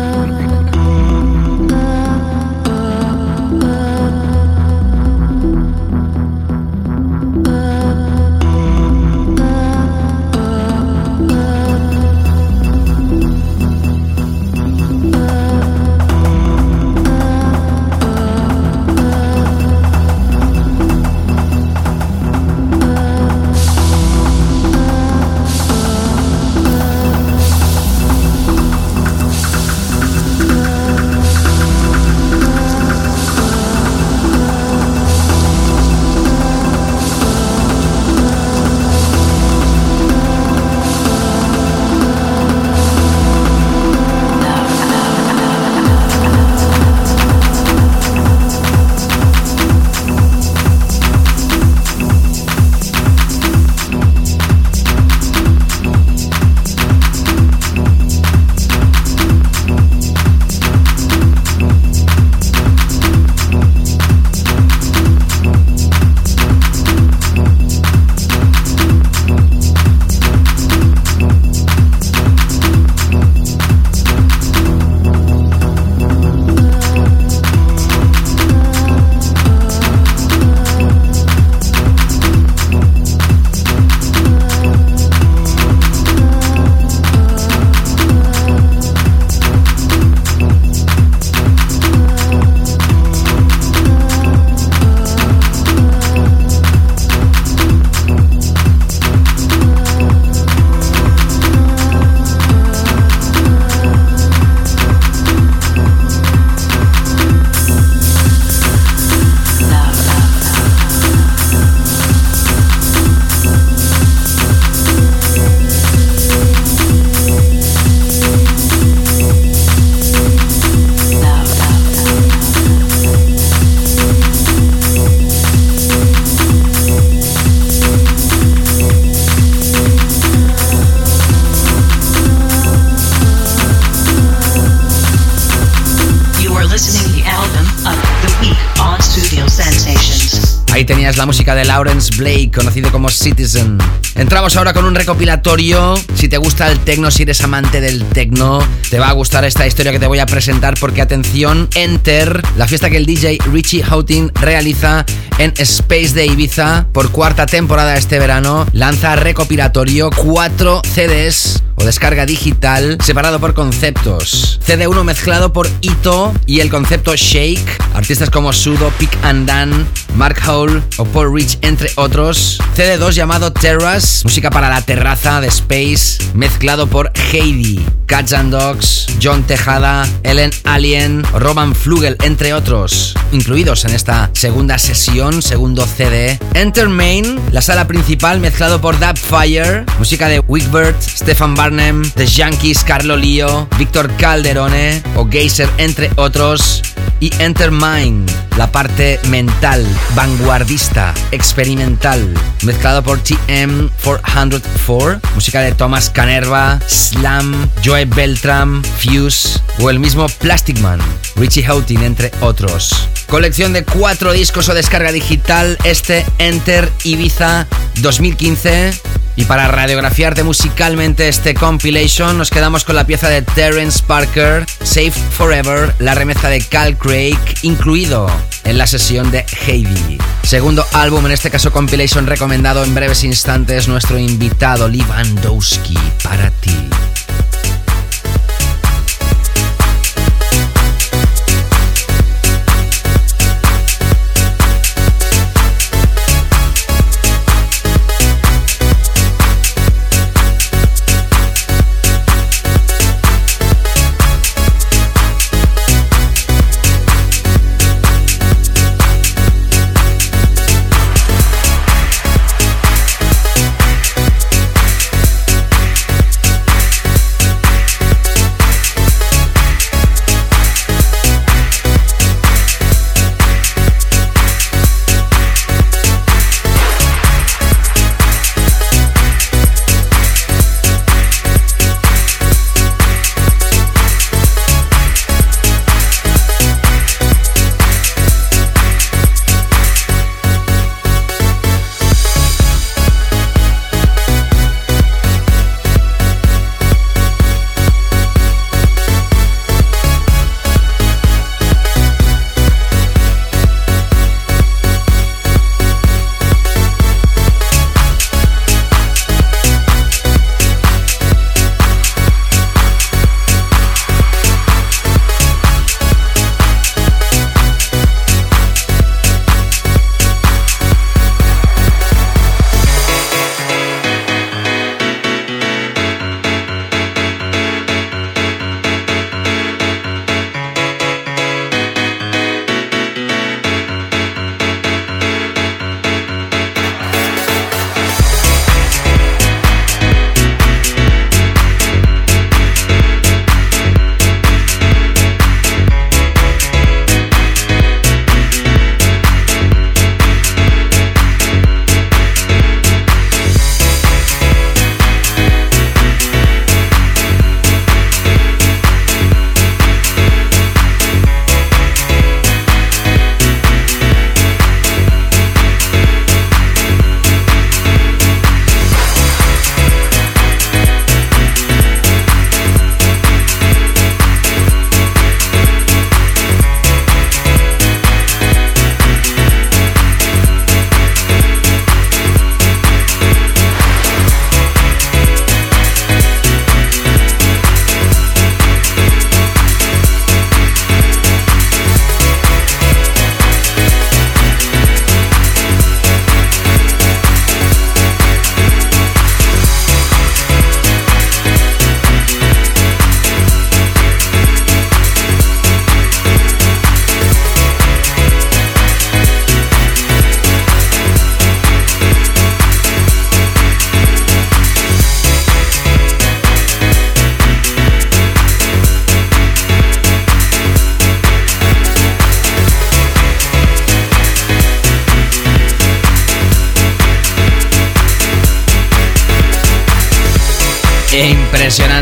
la música de Lawrence Blake, conocido como Citizen. Entramos ahora con un recopilatorio. Si te gusta el techno, si eres amante del techno, te va a gustar esta historia que te voy a presentar porque atención, Enter, la fiesta que el DJ Richie Houghton realiza en Space de Ibiza por cuarta temporada este verano, lanza recopilatorio cuatro CDs o descarga digital separado por conceptos. CD1 mezclado por Ito y el concepto Shake, artistas como Sudo, Pick and Dan, Mark Hole o Paul Rich entre otros. CD2 llamado Terrace, música para la terraza de Space, mezclado por Heidi, Cats and Dogs, John Tejada, Ellen Alien, Roman Flugel entre otros, incluidos en esta segunda sesión, segundo CD. Enter Main, la sala principal mezclado por Fire, música de Wigbert, Stefan Barnum, The Yankees, Carlo Lio, Víctor Calderone o Geyser entre otros y Enter Mind, la parte mental, vanguardista, experimental, mezclado por TM404, música de Thomas Canerva, Slam, Joe Beltram, Fuse o el mismo Plastic Man, Richie Houghton, entre otros. Colección de cuatro discos o descarga digital, este Enter Ibiza 2015 Y para radiografiarte musicalmente este compilation, nos quedamos con la pieza de Terence Parker, Safe Forever, la remezcla de Cal Craig, incluido en la sesión de Heidi. Segundo álbum, en este caso compilation recomendado en breves instantes, nuestro invitado Lewandowski para ti.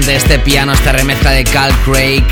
Este piano, esta remezcla de Cal Craig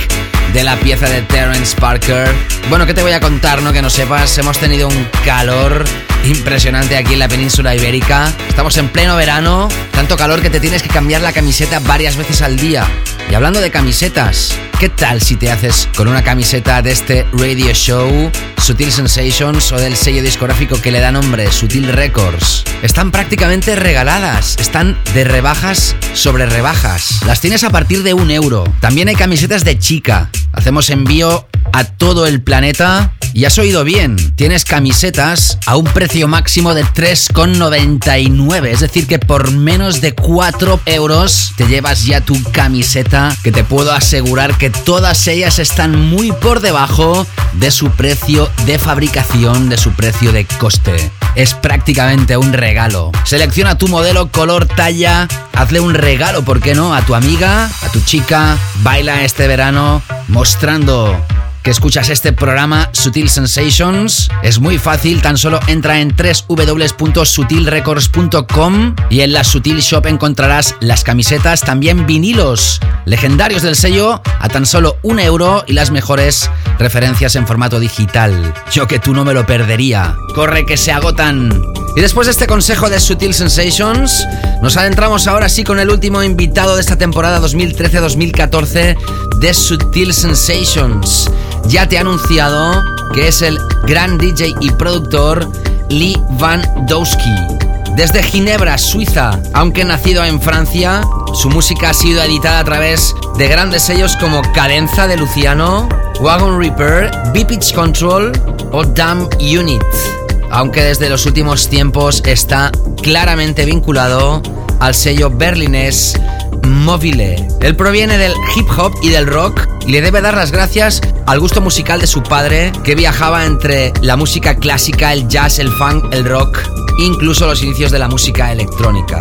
de la pieza de Terence Parker. Bueno, ¿qué te voy a contar, no? Que no sepas, hemos tenido un calor impresionante aquí en la península ibérica. Estamos en pleno verano, tanto calor que te tienes que cambiar la camiseta varias veces al día. Y hablando de camisetas, ¿qué tal si te haces con una camiseta de este radio show, Sutil Sensations o del sello discográfico que le da nombre, Sutil Records? Están prácticamente regaladas, están de rebajas sobre rebajas. Las tienes a partir de un euro. También hay camisetas de chica. Hacemos envío a todo el planeta. Y has oído bien, tienes camisetas a un precio máximo de 3,99. Es decir, que por menos de 4 euros te llevas ya tu camiseta, que te puedo asegurar que todas ellas están muy por debajo de su precio de fabricación, de su precio de coste. Es prácticamente un regalo. Selecciona tu modelo, color, talla, hazle un regalo, ¿por qué no? A tu amiga, a tu chica, baila este verano mostrando que escuchas este programa Sutil Sensations. Es muy fácil, tan solo entra en www.sutilrecords.com y en la Sutil Shop encontrarás las camisetas, también vinilos legendarios del sello a tan solo un euro y las mejores referencias en formato digital. Yo que tú no me lo perdería. Corre que se agotan. Y después de este consejo de Sutil Sensations, nos adentramos ahora sí con el último invitado de esta temporada 2013-2014 de Sutil Sensations. Ya te he anunciado que es el gran DJ y productor Lee Van Dowski. Desde Ginebra, Suiza, aunque nacido en Francia, su música ha sido editada a través de grandes sellos como Cadenza de Luciano, Wagon Reaper, B-Pitch Control o Damn Unit, aunque desde los últimos tiempos está claramente vinculado al sello berlinés Mobile. Él proviene del hip hop y del rock y le debe dar las gracias al gusto musical de su padre que viajaba entre la música clásica, el jazz, el funk, el rock, incluso los inicios de la música electrónica.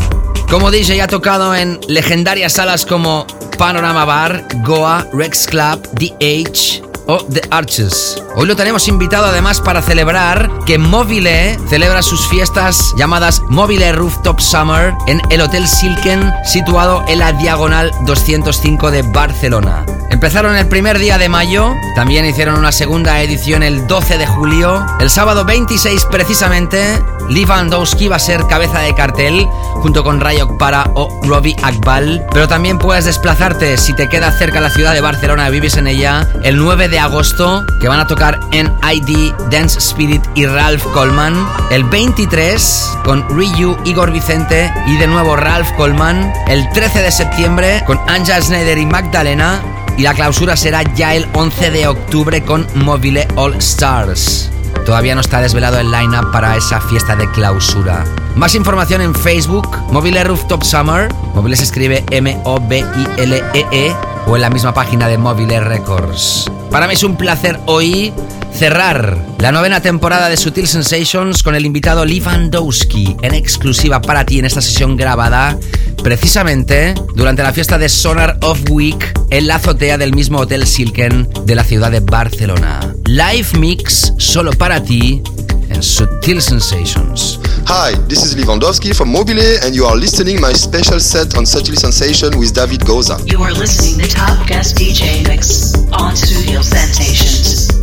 Como DJ ha tocado en legendarias salas como Panorama Bar, Goa, Rex Club, The Age, o The Arches. Hoy lo tenemos invitado además para celebrar que Mobile celebra sus fiestas llamadas Mobile Rooftop Summer en el Hotel Silken situado en la Diagonal 205 de Barcelona. Empezaron el primer día de mayo, también hicieron una segunda edición el 12 de julio. El sábado 26 precisamente, Lewandowski va a ser cabeza de cartel junto con Rayok Para o Robbie Akbal. Pero también puedes desplazarte si te queda cerca la ciudad de Barcelona y vives en ella el 9 de agosto que van a tocar en ID, Dance Spirit y Ralph Coleman. El 23 con Ryu, Igor Vicente y de nuevo Ralph Coleman. El 13 de septiembre con Anja Schneider y Magdalena. Y la clausura será ya el 11 de octubre con Mobile All Stars. Todavía no está desvelado el lineup para esa fiesta de clausura. Más información en Facebook, Mobile Rooftop Summer. Mobile se escribe M-O-B-I-L-E-E -E, o en la misma página de Mobile Records. Para mí es un placer hoy cerrar la novena temporada de Sutil Sensations con el invitado Lewandowski en exclusiva para ti en esta sesión grabada precisamente durante la fiesta de Sonar of Week en la azotea del mismo Hotel Silken de la ciudad de Barcelona. Live mix solo para ti en Sutil Sensations. Hi, this is Lewandowski from Mobile and you are listening my special set on Subtle Sensation with David Goza. You are listening the top guest DJ mix on Studio Sensations.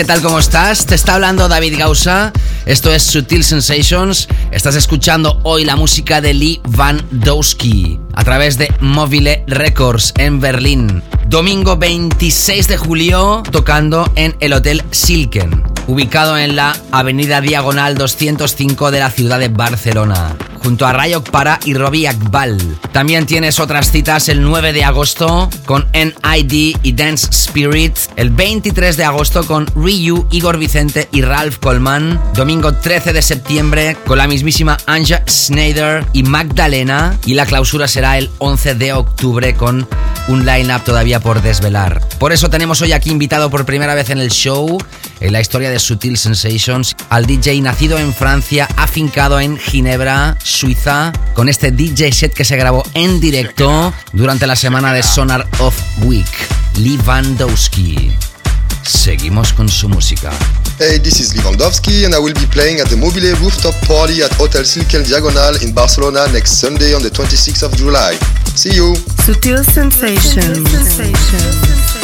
¿Qué tal? ¿Cómo estás? Te está hablando David Gausa. Esto es Sutil Sensations. Estás escuchando hoy la música de Lee Van Dowski a través de Mobile Records en Berlín. Domingo 26 de julio tocando en el Hotel Silken, ubicado en la Avenida Diagonal 205 de la ciudad de Barcelona junto a Rayok Para y Robbie Akbal. También tienes otras citas el 9 de agosto con NID y Dance Spirit, el 23 de agosto con Ryu, Igor Vicente y Ralph Colman, domingo 13 de septiembre con la mismísima Anja Schneider y Magdalena y la clausura será el 11 de octubre con un line-up todavía por desvelar. Por eso tenemos hoy aquí invitado por primera vez en el show, en la historia de Sutil Sensations, al DJ nacido en Francia, afincado en Ginebra, Suiza, con este DJ set que se grabó en directo durante la semana de Sonar of Week, Lewandowski. Seguimos con su música. Hey, this is Lewandowski and I will be playing at the Mobile Rooftop Party at Hotel Silken Diagonal in Barcelona next Sunday on the 26th of July. See you! Sutil Sensations. Traces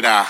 that uh,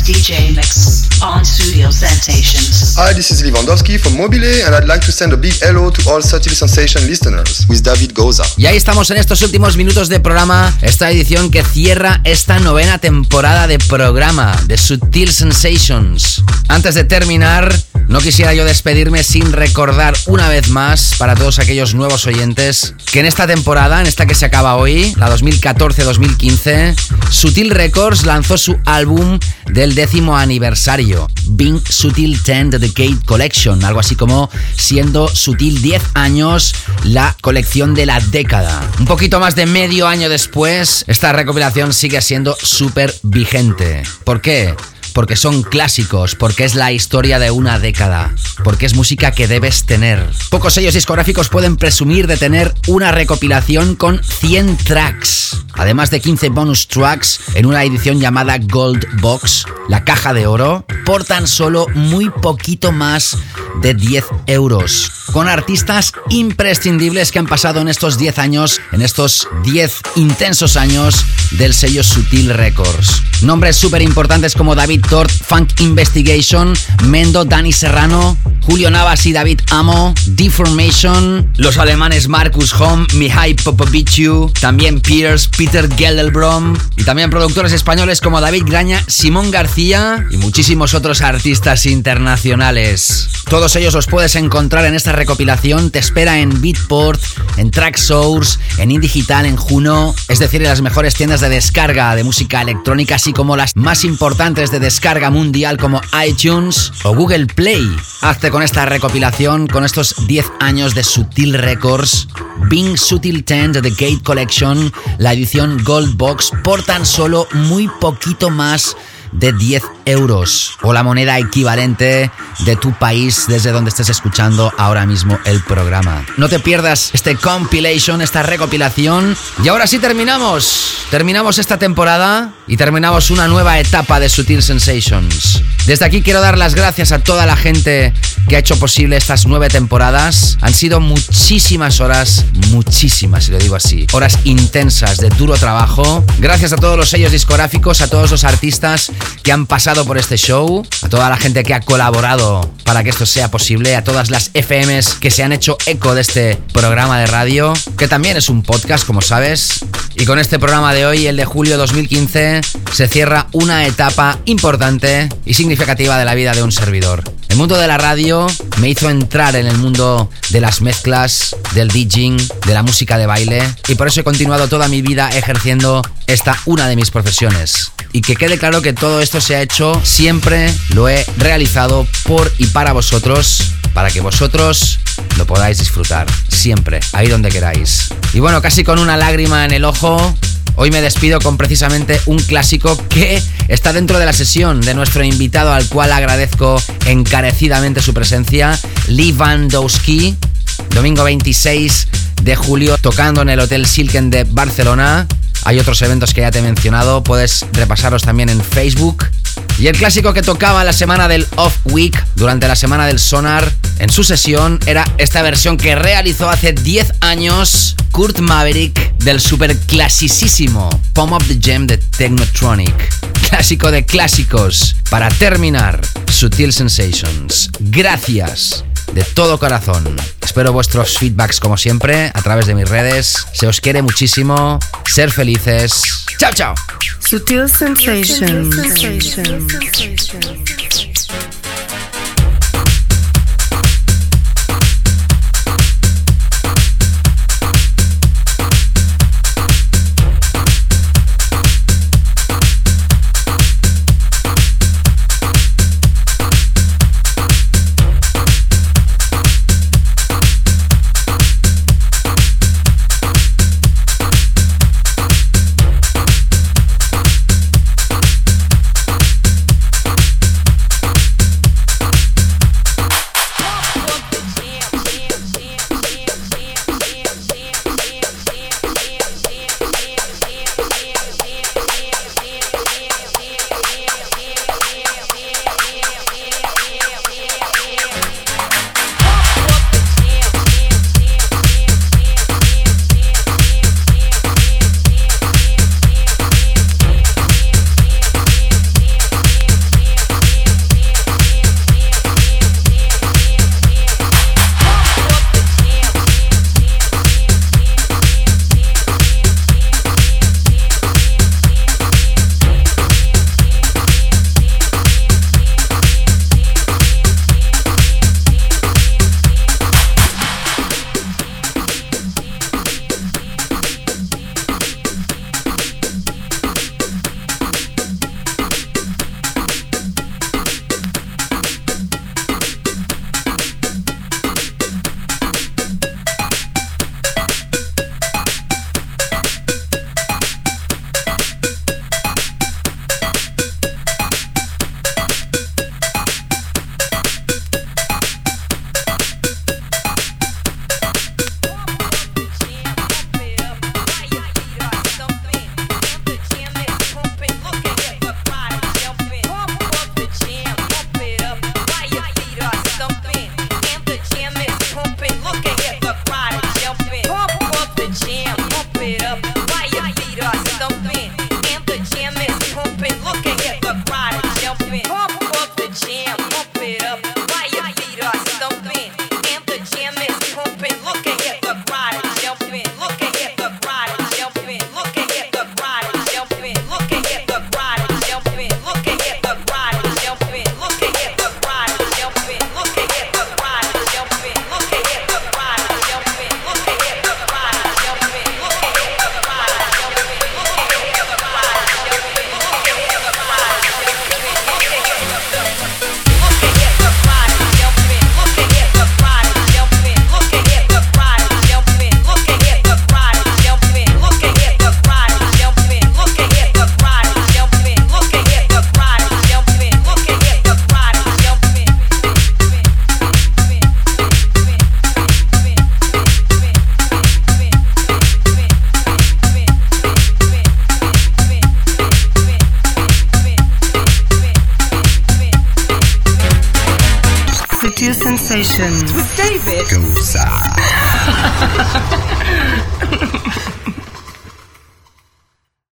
DJ mix on Studio Sensations. Hi, this is Lewandowski from Mobile, and I'd like to send a big hello to all Subtle Sensation listeners with David Goza. Y ahí estamos en estos últimos minutos de programa, esta edición que cierra esta novena temporada de programa de Sutil Sensations. Antes de terminar, no quisiera yo despedirme sin recordar una vez más para todos aquellos nuevos oyentes que en esta temporada, en esta que se acaba hoy, la 2014-2015, Sutil Records lanzó su álbum del décimo aniversario, Being Sutil 10 Decade Collection, algo así como siendo Sutil 10 años la colección de la década. Un poquito más de medio año después, esta recopilación sigue siendo súper vigente. ¿Por qué? Porque son clásicos, porque es la historia de una década, porque es música que debes tener. Pocos sellos discográficos pueden presumir de tener una recopilación con 100 tracks, además de 15 bonus tracks en una edición llamada Gold Box, la caja de oro, por tan solo muy poquito más de 10 euros, con artistas imprescindibles que han pasado en estos 10 años, en estos 10 intensos años del sello Sutil Records. Nombres súper importantes como David Tort, Funk Investigation, Mendo, Dani Serrano, Julio Navas y David Amo, Deformation, los alemanes Marcus Hom, Mihai Popoviciu, también Pierce, Peter Geldelbrom y también productores españoles como David Graña, Simón García y muchísimos otros artistas internacionales. Todos ellos los puedes encontrar en esta recopilación, te espera en Beatport, en Tracksource, en Indigital, en Juno, es decir, en las mejores tiendas de descarga de música electrónica, así como las más importantes de descarga mundial como iTunes o Google Play. Hazte con esta recopilación, con estos 10 años de Sutil Records, Bing Sutil 10 de The Gate Collection, la edición Gold Box, por tan solo muy poquito más de 10 euros o la moneda equivalente de tu país desde donde estés escuchando ahora mismo el programa. No te pierdas este compilation, esta recopilación. Y ahora sí terminamos. Terminamos esta temporada y terminamos una nueva etapa de Sutil Sensations. Desde aquí quiero dar las gracias a toda la gente que ha hecho posible estas nueve temporadas. Han sido muchísimas horas, muchísimas, si lo digo así. Horas intensas de duro trabajo. Gracias a todos los sellos discográficos, a todos los artistas que han pasado por este show, a toda la gente que ha colaborado para que esto sea posible, a todas las FMs que se han hecho eco de este programa de radio, que también es un podcast, como sabes. Y con este programa de hoy, el de julio 2015, se cierra una etapa importante y significativa de la vida de un servidor. El mundo de la radio me hizo entrar en el mundo de las mezclas, del DJing, de la música de baile y por eso he continuado toda mi vida ejerciendo esta una de mis profesiones. Y que quede claro que todo esto se ha hecho siempre, lo he realizado por y para vosotros, para que vosotros lo podáis disfrutar, siempre, ahí donde queráis. Y bueno, casi con una lágrima en el ojo, Hoy me despido con precisamente un clásico que está dentro de la sesión de nuestro invitado al cual agradezco encarecidamente su presencia, Lewandowski, domingo 26 de julio tocando en el Hotel Silken de Barcelona. Hay otros eventos que ya te he mencionado, puedes repasarlos también en Facebook. Y el clásico que tocaba la semana del Off Week, durante la semana del Sonar, en su sesión, era esta versión que realizó hace 10 años Kurt Maverick del super clasicísimo Pump Up the Gem de Technotronic. Clásico de clásicos. Para terminar, Sutil Sensations. Gracias de todo corazón. Espero vuestros feedbacks como siempre a través de mis redes. Se os quiere muchísimo. Ser felices. Chao, chao. Sutil sensations.